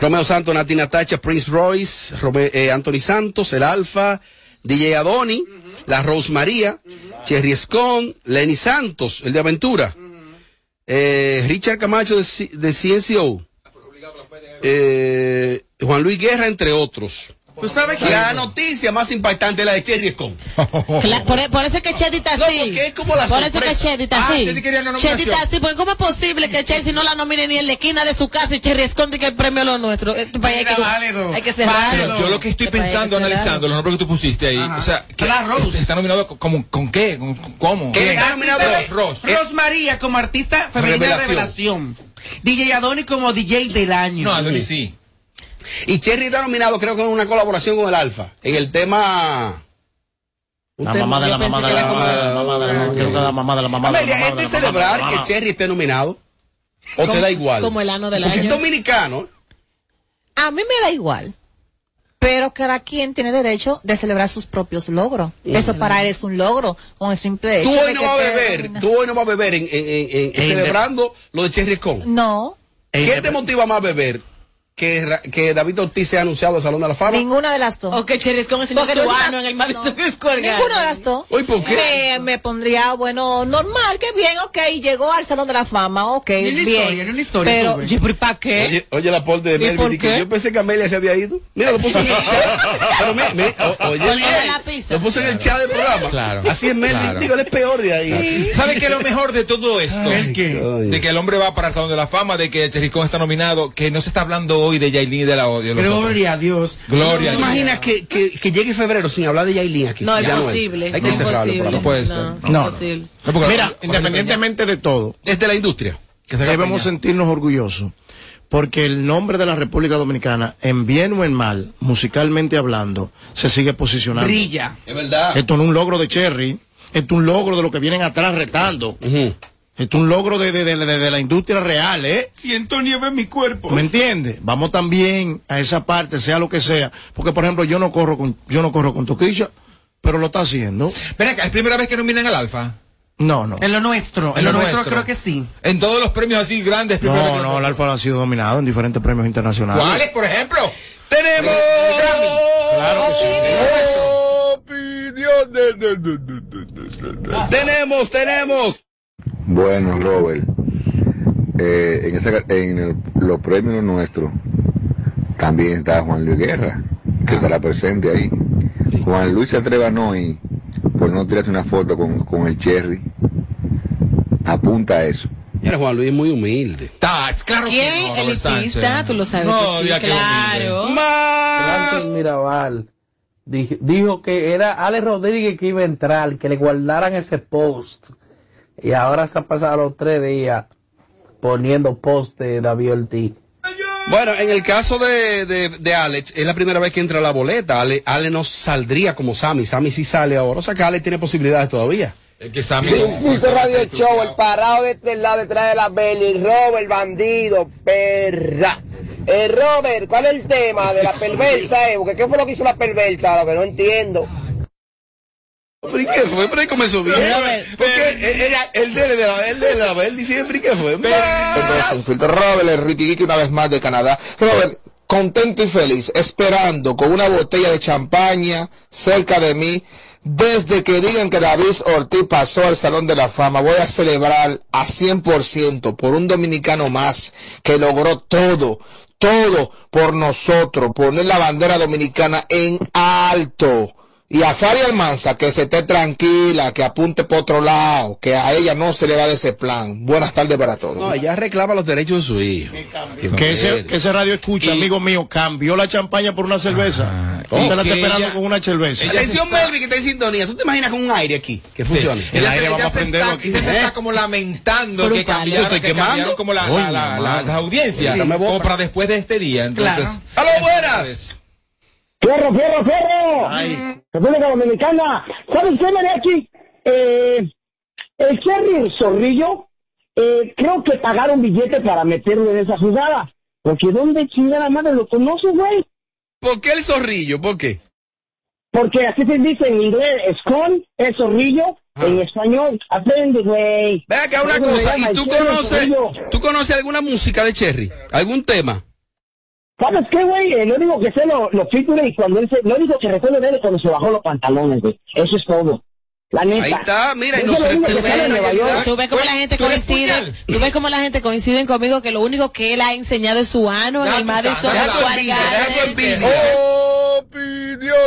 Romeo Santos, Nati Natacha, Prince Royce, Rome- eh, Anthony Santos, El Alfa, DJ Adoni, La Rose María, Cherry Escon, Lenny Santos, el de Aventura, eh, Richard Camacho de, C- de CNCO, eh, Juan Luis Guerra, entre otros. ¿Tú sabes qué? La noticia más impactante es la de Cherry. Cla- por, e- por eso es que Chedi está así. porque es como la por eso es que sorpresa. Chedi está Ah, así. Una Chedi nominación. está así, porque ¿cómo es posible que Chelsea no la nomine ni en la esquina de su casa y Cherry esconde que el premio es lo nuestro? Este país hay que, hay que cerrar. Pero yo lo que estoy Este que pensando, analizando los nombres que tú pusiste ahí, o sea, que está nominado co- como, ¿con qué? ¿Con, ¿Cómo? ¿Qué? ¿Quién? Artista de- Ross. Rosmaría como artista femenina de Revelación. revelación. DJ Adonis como DJ del año. No, Adonis sí. Y Cherry está nominado, creo que en una colaboración con el Alfa, en el tema. La mamá de la mamá de la mamá de la mamá de la mamá. Creo que la mamá de la mamá de la Amelia, mamá ¿es de de la mamá de la celebrar que Cherry esté nominado? ¿O te da igual? como el ano del año. es dominicano. A mí me da igual. Pero cada quien tiene derecho de celebrar sus propios logros. Eso para él es un logro, con el simple hecho Tú hoy no vas a beber, tú hoy no vas a beber en, en- en- en- En- celebrando lo de Cherry Scone. No, ¿Qué te motiva más a beber? Que, Ra- que David Ortiz se ha anunciado al Salón de la Fama. ninguna de las dos. O que Cherry Scone enseñó Porque en el Madison Square Garden. Ninguna de las dos. Uy, ¿por qué? Me, me pondría, bueno, normal, que bien, ok, llegó al Salón de la Fama, ok, Ni una bien. historia, ni una historia Pero, ¿pero ¿para qué? Oye, oye el aporte de ¿Y Melvin. que? Yo pensé que Amelia se había ido. Mira, lo puso en el chat. Oye, lo bien. la puso en el chat del programa. Claro. Así es Melvin. Claro. Digo, él es peor de ahí. ¿Sabe qué es lo mejor de todo esto? Ay, coño. De que el hombre va para el Salón de la Fama, de que Chericón está nominado, que no se está hablando hoy de Yailin y de la odio. Gloria a Dios. Gloria ¿Te Dios. imaginas que, que, que llegue febrero sin hablar de Yailin aquí? No, es Ya es. posible, Hay que cerrarlo imposible. No puede ser. No, No, no. imposible. No, Mira, independientemente de todo, Desde la industria. que debemos sentirnos orgullosos. Porque el nombre de la República Dominicana, en bien o en mal, musicalmente hablando, se sigue posicionando. Brilla. Es verdad. Esto no es un logro de Cherry, esto es un logro de los que vienen atrás retando. Ujú. Esto es un logro de, de- de- de- de la industria real, ¿eh? Siento nieve en mi cuerpo. ¿Me entiendes? Vamos también a esa parte, sea lo que sea. Porque, por ejemplo, yo no corro con, yo no corro con Toquilla, pero lo está haciendo. Ven acá, ¿es primera vez que nominan al Alfa? No, no. En lo nuestro, en, En lo, lo nuestro, nuestro. creo que sí. En todos los premios así grandes, No, que no, el Alfa ha sido dominado en diferentes premios internacionales. ¿Cuáles, por ejemplo? ¡Tenemos! Claro ¡Tenemos, tenemos! Bueno, Robert, eh, en, esa, en el- los premios nuestros también está Juan Luis Guerra, que estará presente ahí. Juan Luis se atreva no y por no tirarse una foto con, con el Cherry. Apunta a eso. Mira, Juan Luis es muy humilde. Está, claro que ¿Quién? no, Robert Elitista, tú lo sabes No, que sí, que claro. Mirabal dij- dijo que era Ale Rodríguez que iba a entrar, que le guardaran ese post. Y ahora se ha pasado los tres días poniendo post de David Ortiz. Bueno, en el caso de, de, de Alex, es la primera vez que entra a la boleta. Ale, Ale no saldría como Sammy. Sammy sí sale ahora. O sea que Ale tiene posibilidades todavía. Es que está Hizo Radio Show, el parado de este lado detrás de la Belly, Robert, bandido, perra. Eh, Robert, ¿cuál es el tema de la perversa, eh? Porque ¿qué fue lo que hizo la perversa? Lo que no entiendo. ¿Pero y qué fue? Pero ahí comenzó bien. Porque él, él, él de la, él de la, él dice siempre, ¿y qué fue? Robert, el Ricky una vez más de Canadá. Robert, contento y feliz, esperando con una botella de champaña cerca de mí. Desde que digan que David Ortiz pasó al Salón de la Fama, voy a celebrar a 100% por un dominicano más que logró todo, todo por nosotros, poner la bandera dominicana en alto. Y a Fari Almanza que se esté tranquila, que apunte por otro lado, que a ella no se le va de ese plan. Buenas tardes para todos. No, ella reclama los derechos de su hijo. Que ese, que ese radio escucha, amigo mío, cambió la champaña por una cerveza. Usted la está esperando ella- con una cerveza. Atención, Melvin, que está en sintonía. ¿Tú te imaginas con un aire aquí que funcione? Sí. Ella, se, ella se está, ella se está como lamentando un que cambiaron, Estoy que quemando. como la, Coño, la, la, Sí, boca. para después de este día. Entonces, ¡Aló, buenas! ¡Fierro, fierro, fierro! República Dominicana. ¿Sabes qué, Mariachi? Eh, el Cherry Zorrillo, eh, creo que pagaron billete para meterlo en esa jugada. Porque ¿dónde chingada madre lo conoce, güey? ¿Por qué el zorrillo? ¿Por qué? Porque así se dice en inglés, scone, es zorrillo, en español, aprende, güey. Ve acá una cosa, ¿y tú el conoces, tú conoces alguna música de Cherry? ¿Algún tema? ¿Sabes qué, güey? Eh, lo único que sé lo, lo y cuando él se, lo único que recuerdo de él es cuando se bajó los pantalones, güey. Eso es todo. La neta. Ahí está, mira, y no se lo único que respeta sale en la Nueva York. Tú ves cómo la gente ¿Tú eres coincide, tú ves cómo la gente coincide conmigo que lo único que él ha enseñado es su ano en el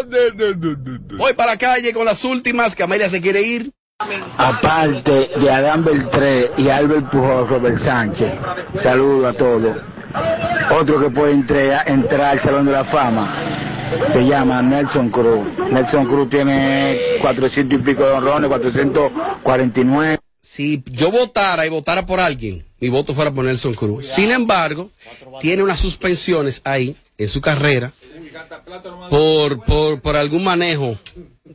de, de, de. Voy para la calle con las últimas, que Amelia se quiere ir. Aparte de Adán Beltré y Albert Pujol, Robert Sánchez, saludo a todos. Otro que puede entre- entrar al Salón de la Fama se llama Nelson Cruz. Nelson Cruz tiene 400 y pico de honrones, 449. Si yo votara y votara por alguien, mi voto fuera por Nelson Cruz. Sin embargo, tiene unas suspensiones ahí en su carrera por, por, por algún manejo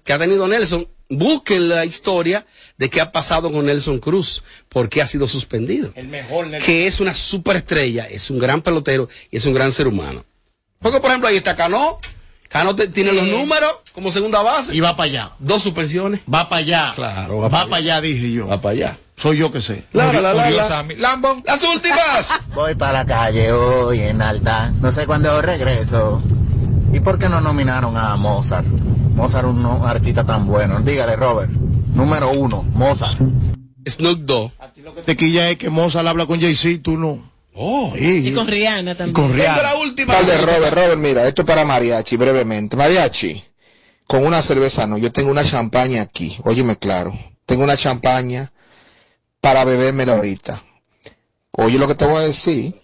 que ha tenido Nelson. Busquen la historia de qué ha pasado con Nelson Cruz, por qué ha sido suspendido. El mejor Nelson. Que es una superestrella, es un gran pelotero y es un gran ser humano. Porque, por ejemplo, ahí está Cano. Cano te- tiene los números como segunda base. Y va para allá. Dos suspensiones. Va para allá. Claro, Va, para allá, dije yo. Va para allá. Soy yo que sé. La, la, la, la, Murió la. Sammy. Lambón. Las últimas. Voy para la calle hoy en alta, no sé cuándo regreso. ¿Y por qué no nominaron a Mozart? Mozart un un artista tan bueno. Dígale, Robert. Número uno, Mozart. Snoop Dogg. Te quilla es que Mozart habla con Jay-Z, tú no. Oh, Y con Rihanna también. con Rihanna. la última. Tal de Robert, Robert, mira, esto es para Mariachi, brevemente. Mariachi, con una cerveza no, yo tengo una champaña aquí, óyeme claro. Tengo una champaña para bebérmela ahorita. Oye lo que te voy a decir.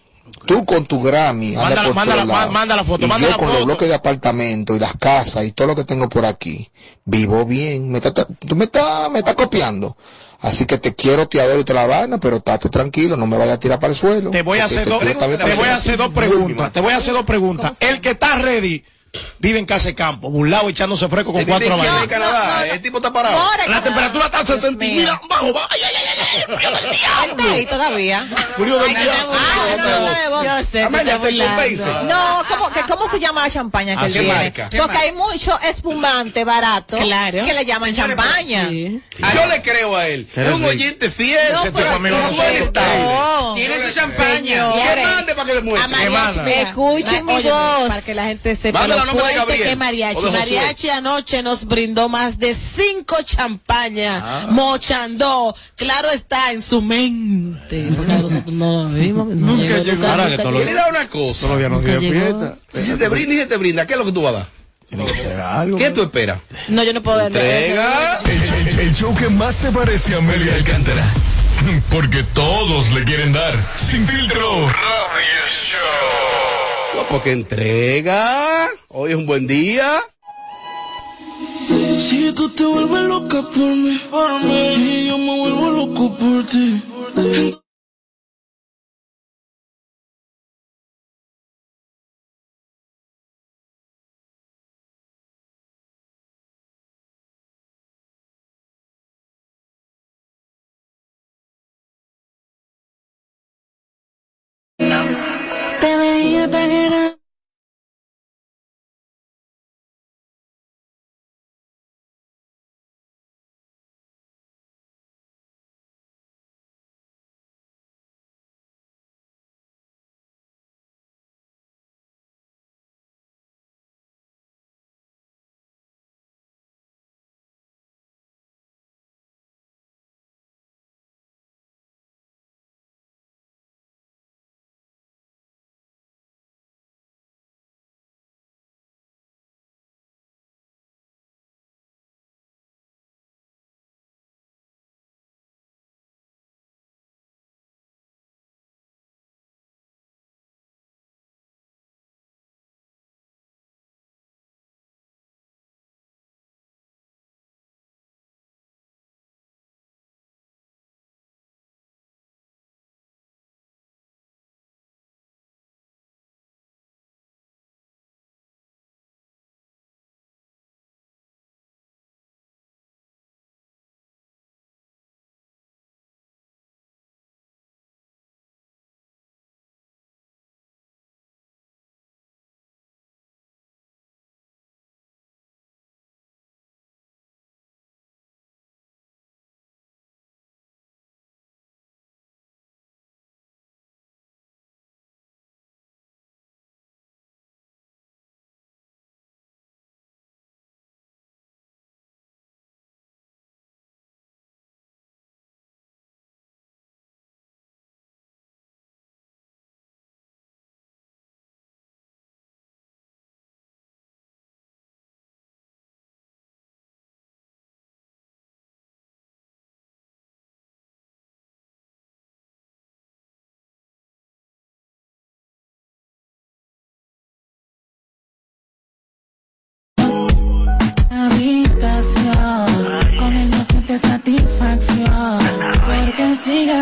Tú con tu Grammy, anda Mándala, por mándala, todos lados. má- manda la foto, y manda yo la con foto. los bloques de apartamento y las casas y todo lo que tengo por aquí, vivo bien. Me está- tú me estás me estás copiando. Así que te quiero, te adoro y te la vaina, pero estate tranquilo, no me vayas a tirar para el suelo. Te voy a hacer te dos, te voy a hacer dos preguntas. Te voy a hacer dos preguntas. El que está ready vive en casa de campo, burlado echándose fresco con cuatro Canadá. El tipo está parado. La temperatura está a 60 y mira, bajo, bajo. Ay, ay, ay, está ahí todavía. Frío del diablo. Ah. Yo sé, está te burlando. No, ¿cómo, que, ¿cómo se llama la champaña que ¿A él tiene? marca? Porque hay mucho espumante barato Claro. que le llaman champaña. sí. Yo le creo a él. Es un oyente fiel. Tiene su champaña. Que mande para que escuchen mi voz. Para que la gente sepa lo fuerte que mariachi. Mariachi anoche nos brindó más de cinco champañas. Ah. Mochando. Claro está en su mente. Porque no vimos. no Nunca llegó. Ahora que le da una cosa. Todos los días nos Nunca despierta. Si se te brinda y se te brinda, ¿qué es lo que tú vas a dar? ¿Qué tú esperas? No, yo no puedo. Entrega. El, el- el show que más se parece a Amelia Alcántara. Porque todos le quieren dar. Sin filtro. Radio Show. No, porque entrega. Hoy es un buen día. Si tú te vuelves loca por mí, y yo me vuelvo loco por ti.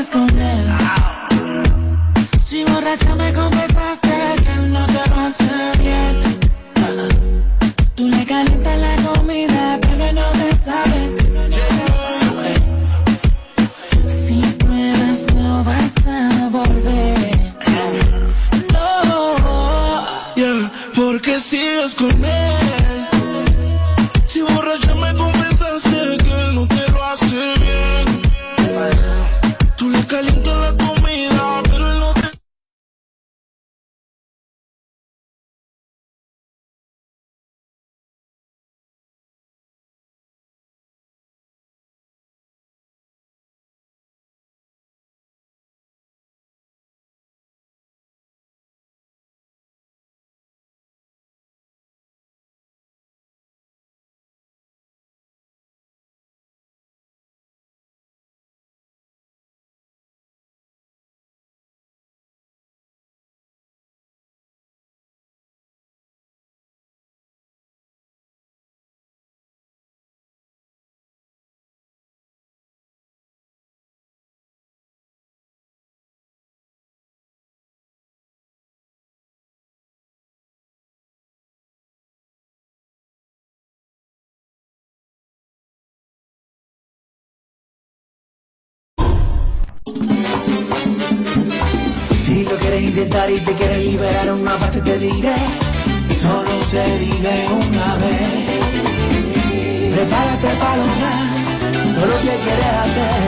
Sigues con él? Me confesaste Intentar y te quieres liberar una parte te diré Solo se vive una vez Prepárate para lograr todo lo que quieres hacer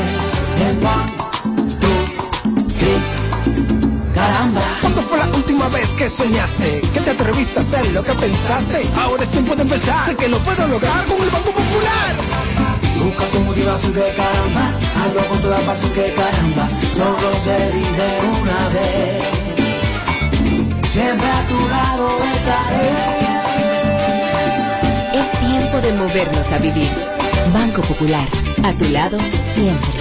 En one, two, three, caramba ¿Cuándo fue la última vez que soñaste? Que te atreviste a hacer lo que pensaste. Ahora es tiempo de empezar. Sé que lo puedo lograr con el Banco Popular. Busca tu motivación que caramba Hazlo con toda pasión que caramba Solo se vive una vez Siempre a tu lado estaré Es tiempo de movernos a vivir. Banco Popular, a tu lado siempre.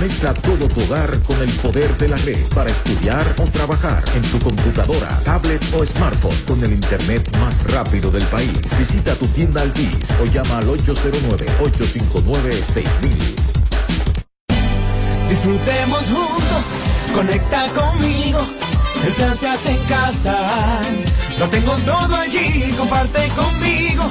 Conecta todo tu hogar con el poder de la red para estudiar o trabajar en tu computadora, tablet o smartphone con el internet más rápido del país. Visita tu tienda Altis o llama al 809-859-6000. Disfrutemos juntos, conecta conmigo. El plan se hace en casa. Lo tengo todo allí, comparte conmigo.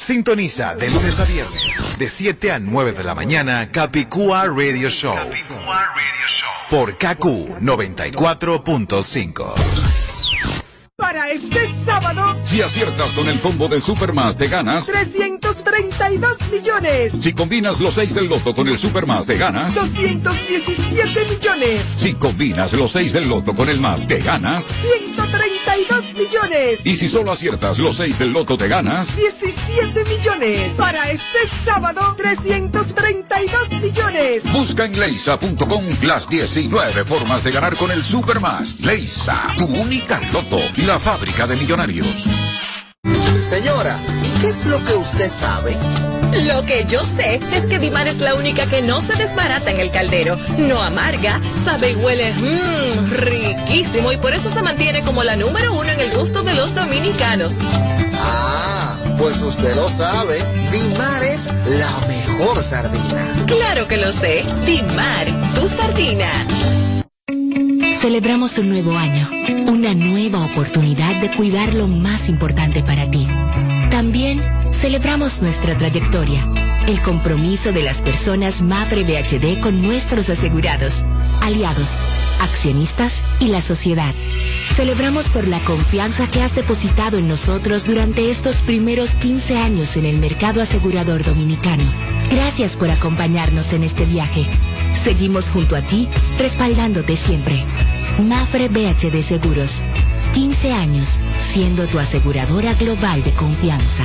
Sintoniza de lunes a viernes, de 7 a 9 de la mañana, Capicúa Radio Show. Por KQ 94.5. Para este sábado, Si aciertas con el combo de Supermas te ganas. 332 millones, Si combinas los 6 del loto con el Supermas te ganas. 217 millones, Si combinas los 6 del loto con el más te ganas. 132 millones, Y si solo aciertas los 6 del loto te ganas. 17 millones. Para este sábado, 332 millones. Busca en leisa.com las 19 formas de ganar con el Supermas. Leisa, tu única loto, la fábrica de millonarios. Señora, ¿y qué es lo que usted sabe? Lo que yo sé es que Dimar es la única que no se desbarata en el caldero, no amarga, sabe y huele mmm, riquísimo y por eso se mantiene como la número uno en el gusto de los dominicanos. Ah, pues usted lo sabe. Dimar es la mejor sardina. Claro que lo sé, Dimar, tu sardina. Celebramos un nuevo año, una nueva oportunidad de cuidar lo más importante para ti. También celebramos nuestra trayectoria, el compromiso de las personas Mafre BHD con nuestros asegurados, aliados, accionistas y la sociedad. Celebramos por la confianza que has depositado en nosotros durante estos primeros 15 años en el mercado asegurador dominicano. Gracias por acompañarnos en este viaje. Seguimos junto a ti, respaldándote siempre. Mafre BHD Seguros. 15 años siendo tu aseguradora global de confianza.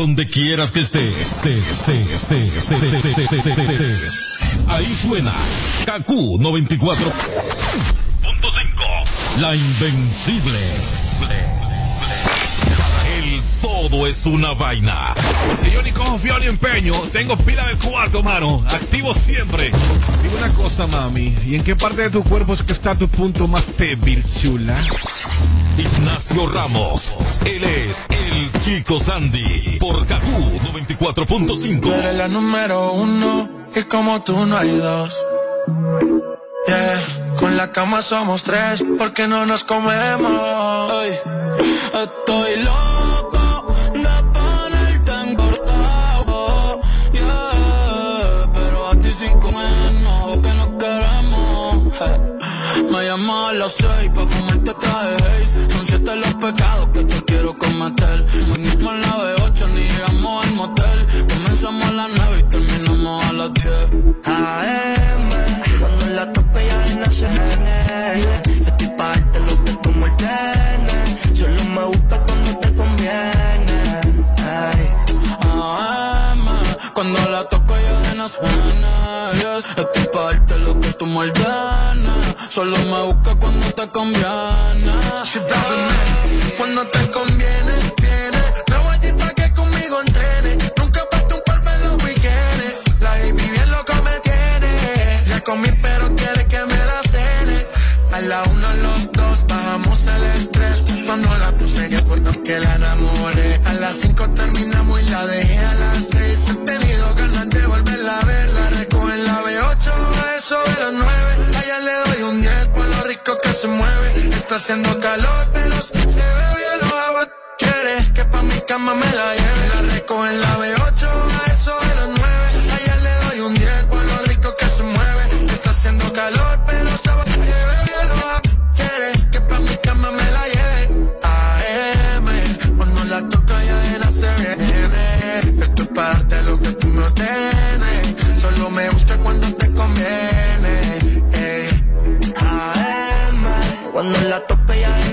donde quieras que estés. Ahí suena KQ 94.5, la invencible. Todo es una vaina. Y yo ni cojo fío ni empeño. Tengo pila de cuarto, mano. Activo siempre. Dime una cosa, mami. ¿Y en qué parte de tu cuerpo es que está tu punto más débil, chula? Ignacio Ramos. Él es el Chico Sandy. Por KQ 94.5. Tú eres la número uno, que como tú no hay dos. Yeah, con la cama somos tres, porque no nos comemos. Ay, estoy loco A las seis pa' fumarte traje Haze. Son siete los pecados que te quiero cometer. Venimos a la B8 ni llegamos al motel. Comenzamos a las nueve y terminamos a las diez. AM, cuando la tope ya no se Yo estoy pa' darte lo que tú me ordenes. Solo me gusta cuando te conviene. Ay. AM, cuando la toco buenas, buenas. Estoy para darte lo que tú me ordenas. Solo me busca cuando te conviene. Si te cuando te conviene. La puse que la enamoré. A las cinco terminamos y la dejé a las seis. He tenido ganas de volverla a ver. La recojo en la B8 a eso de las nueve. Allá le doy un 10 por lo rico que se mueve. Está haciendo calor pero si te veo ya lo hago. Quiere que pa' mi cama me la lleve. La recojo en la B8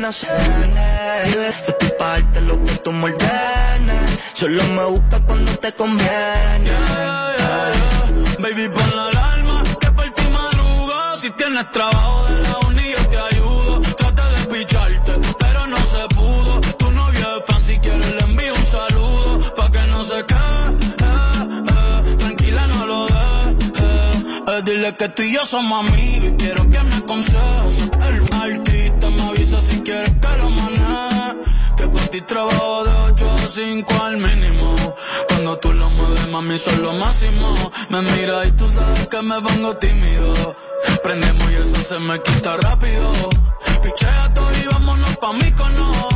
de viene. Yo estoy lo que tú me ordenes. Solo me busca cuando te conviene. Baby, pon la alarma que por ti madrugo. Si tienes trabajo de la uni yo te ayudo. Trata de picharte, pero no se pudo. Tu novio es fan, si quieres le envío un saludo. Pa' que no se quede, eh, eh. tranquila no lo dejes. eh. Eh, dile que tú y yo somos amigos y quiero que me aconsejes. El trabajo de 8 a 5 al mínimo. Cuando tú lo mueves, mami, son lo máximo. Me mira y tú sabes que me pongo tímido. Prendemos y eso se me quita rápido. Pichea todo y vámonos pa' mí cono.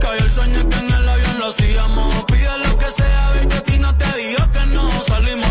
Cayó el sueño que en el avión lo hacíamos. Pide lo que sea, ve que a ti no te digo que no. Salimos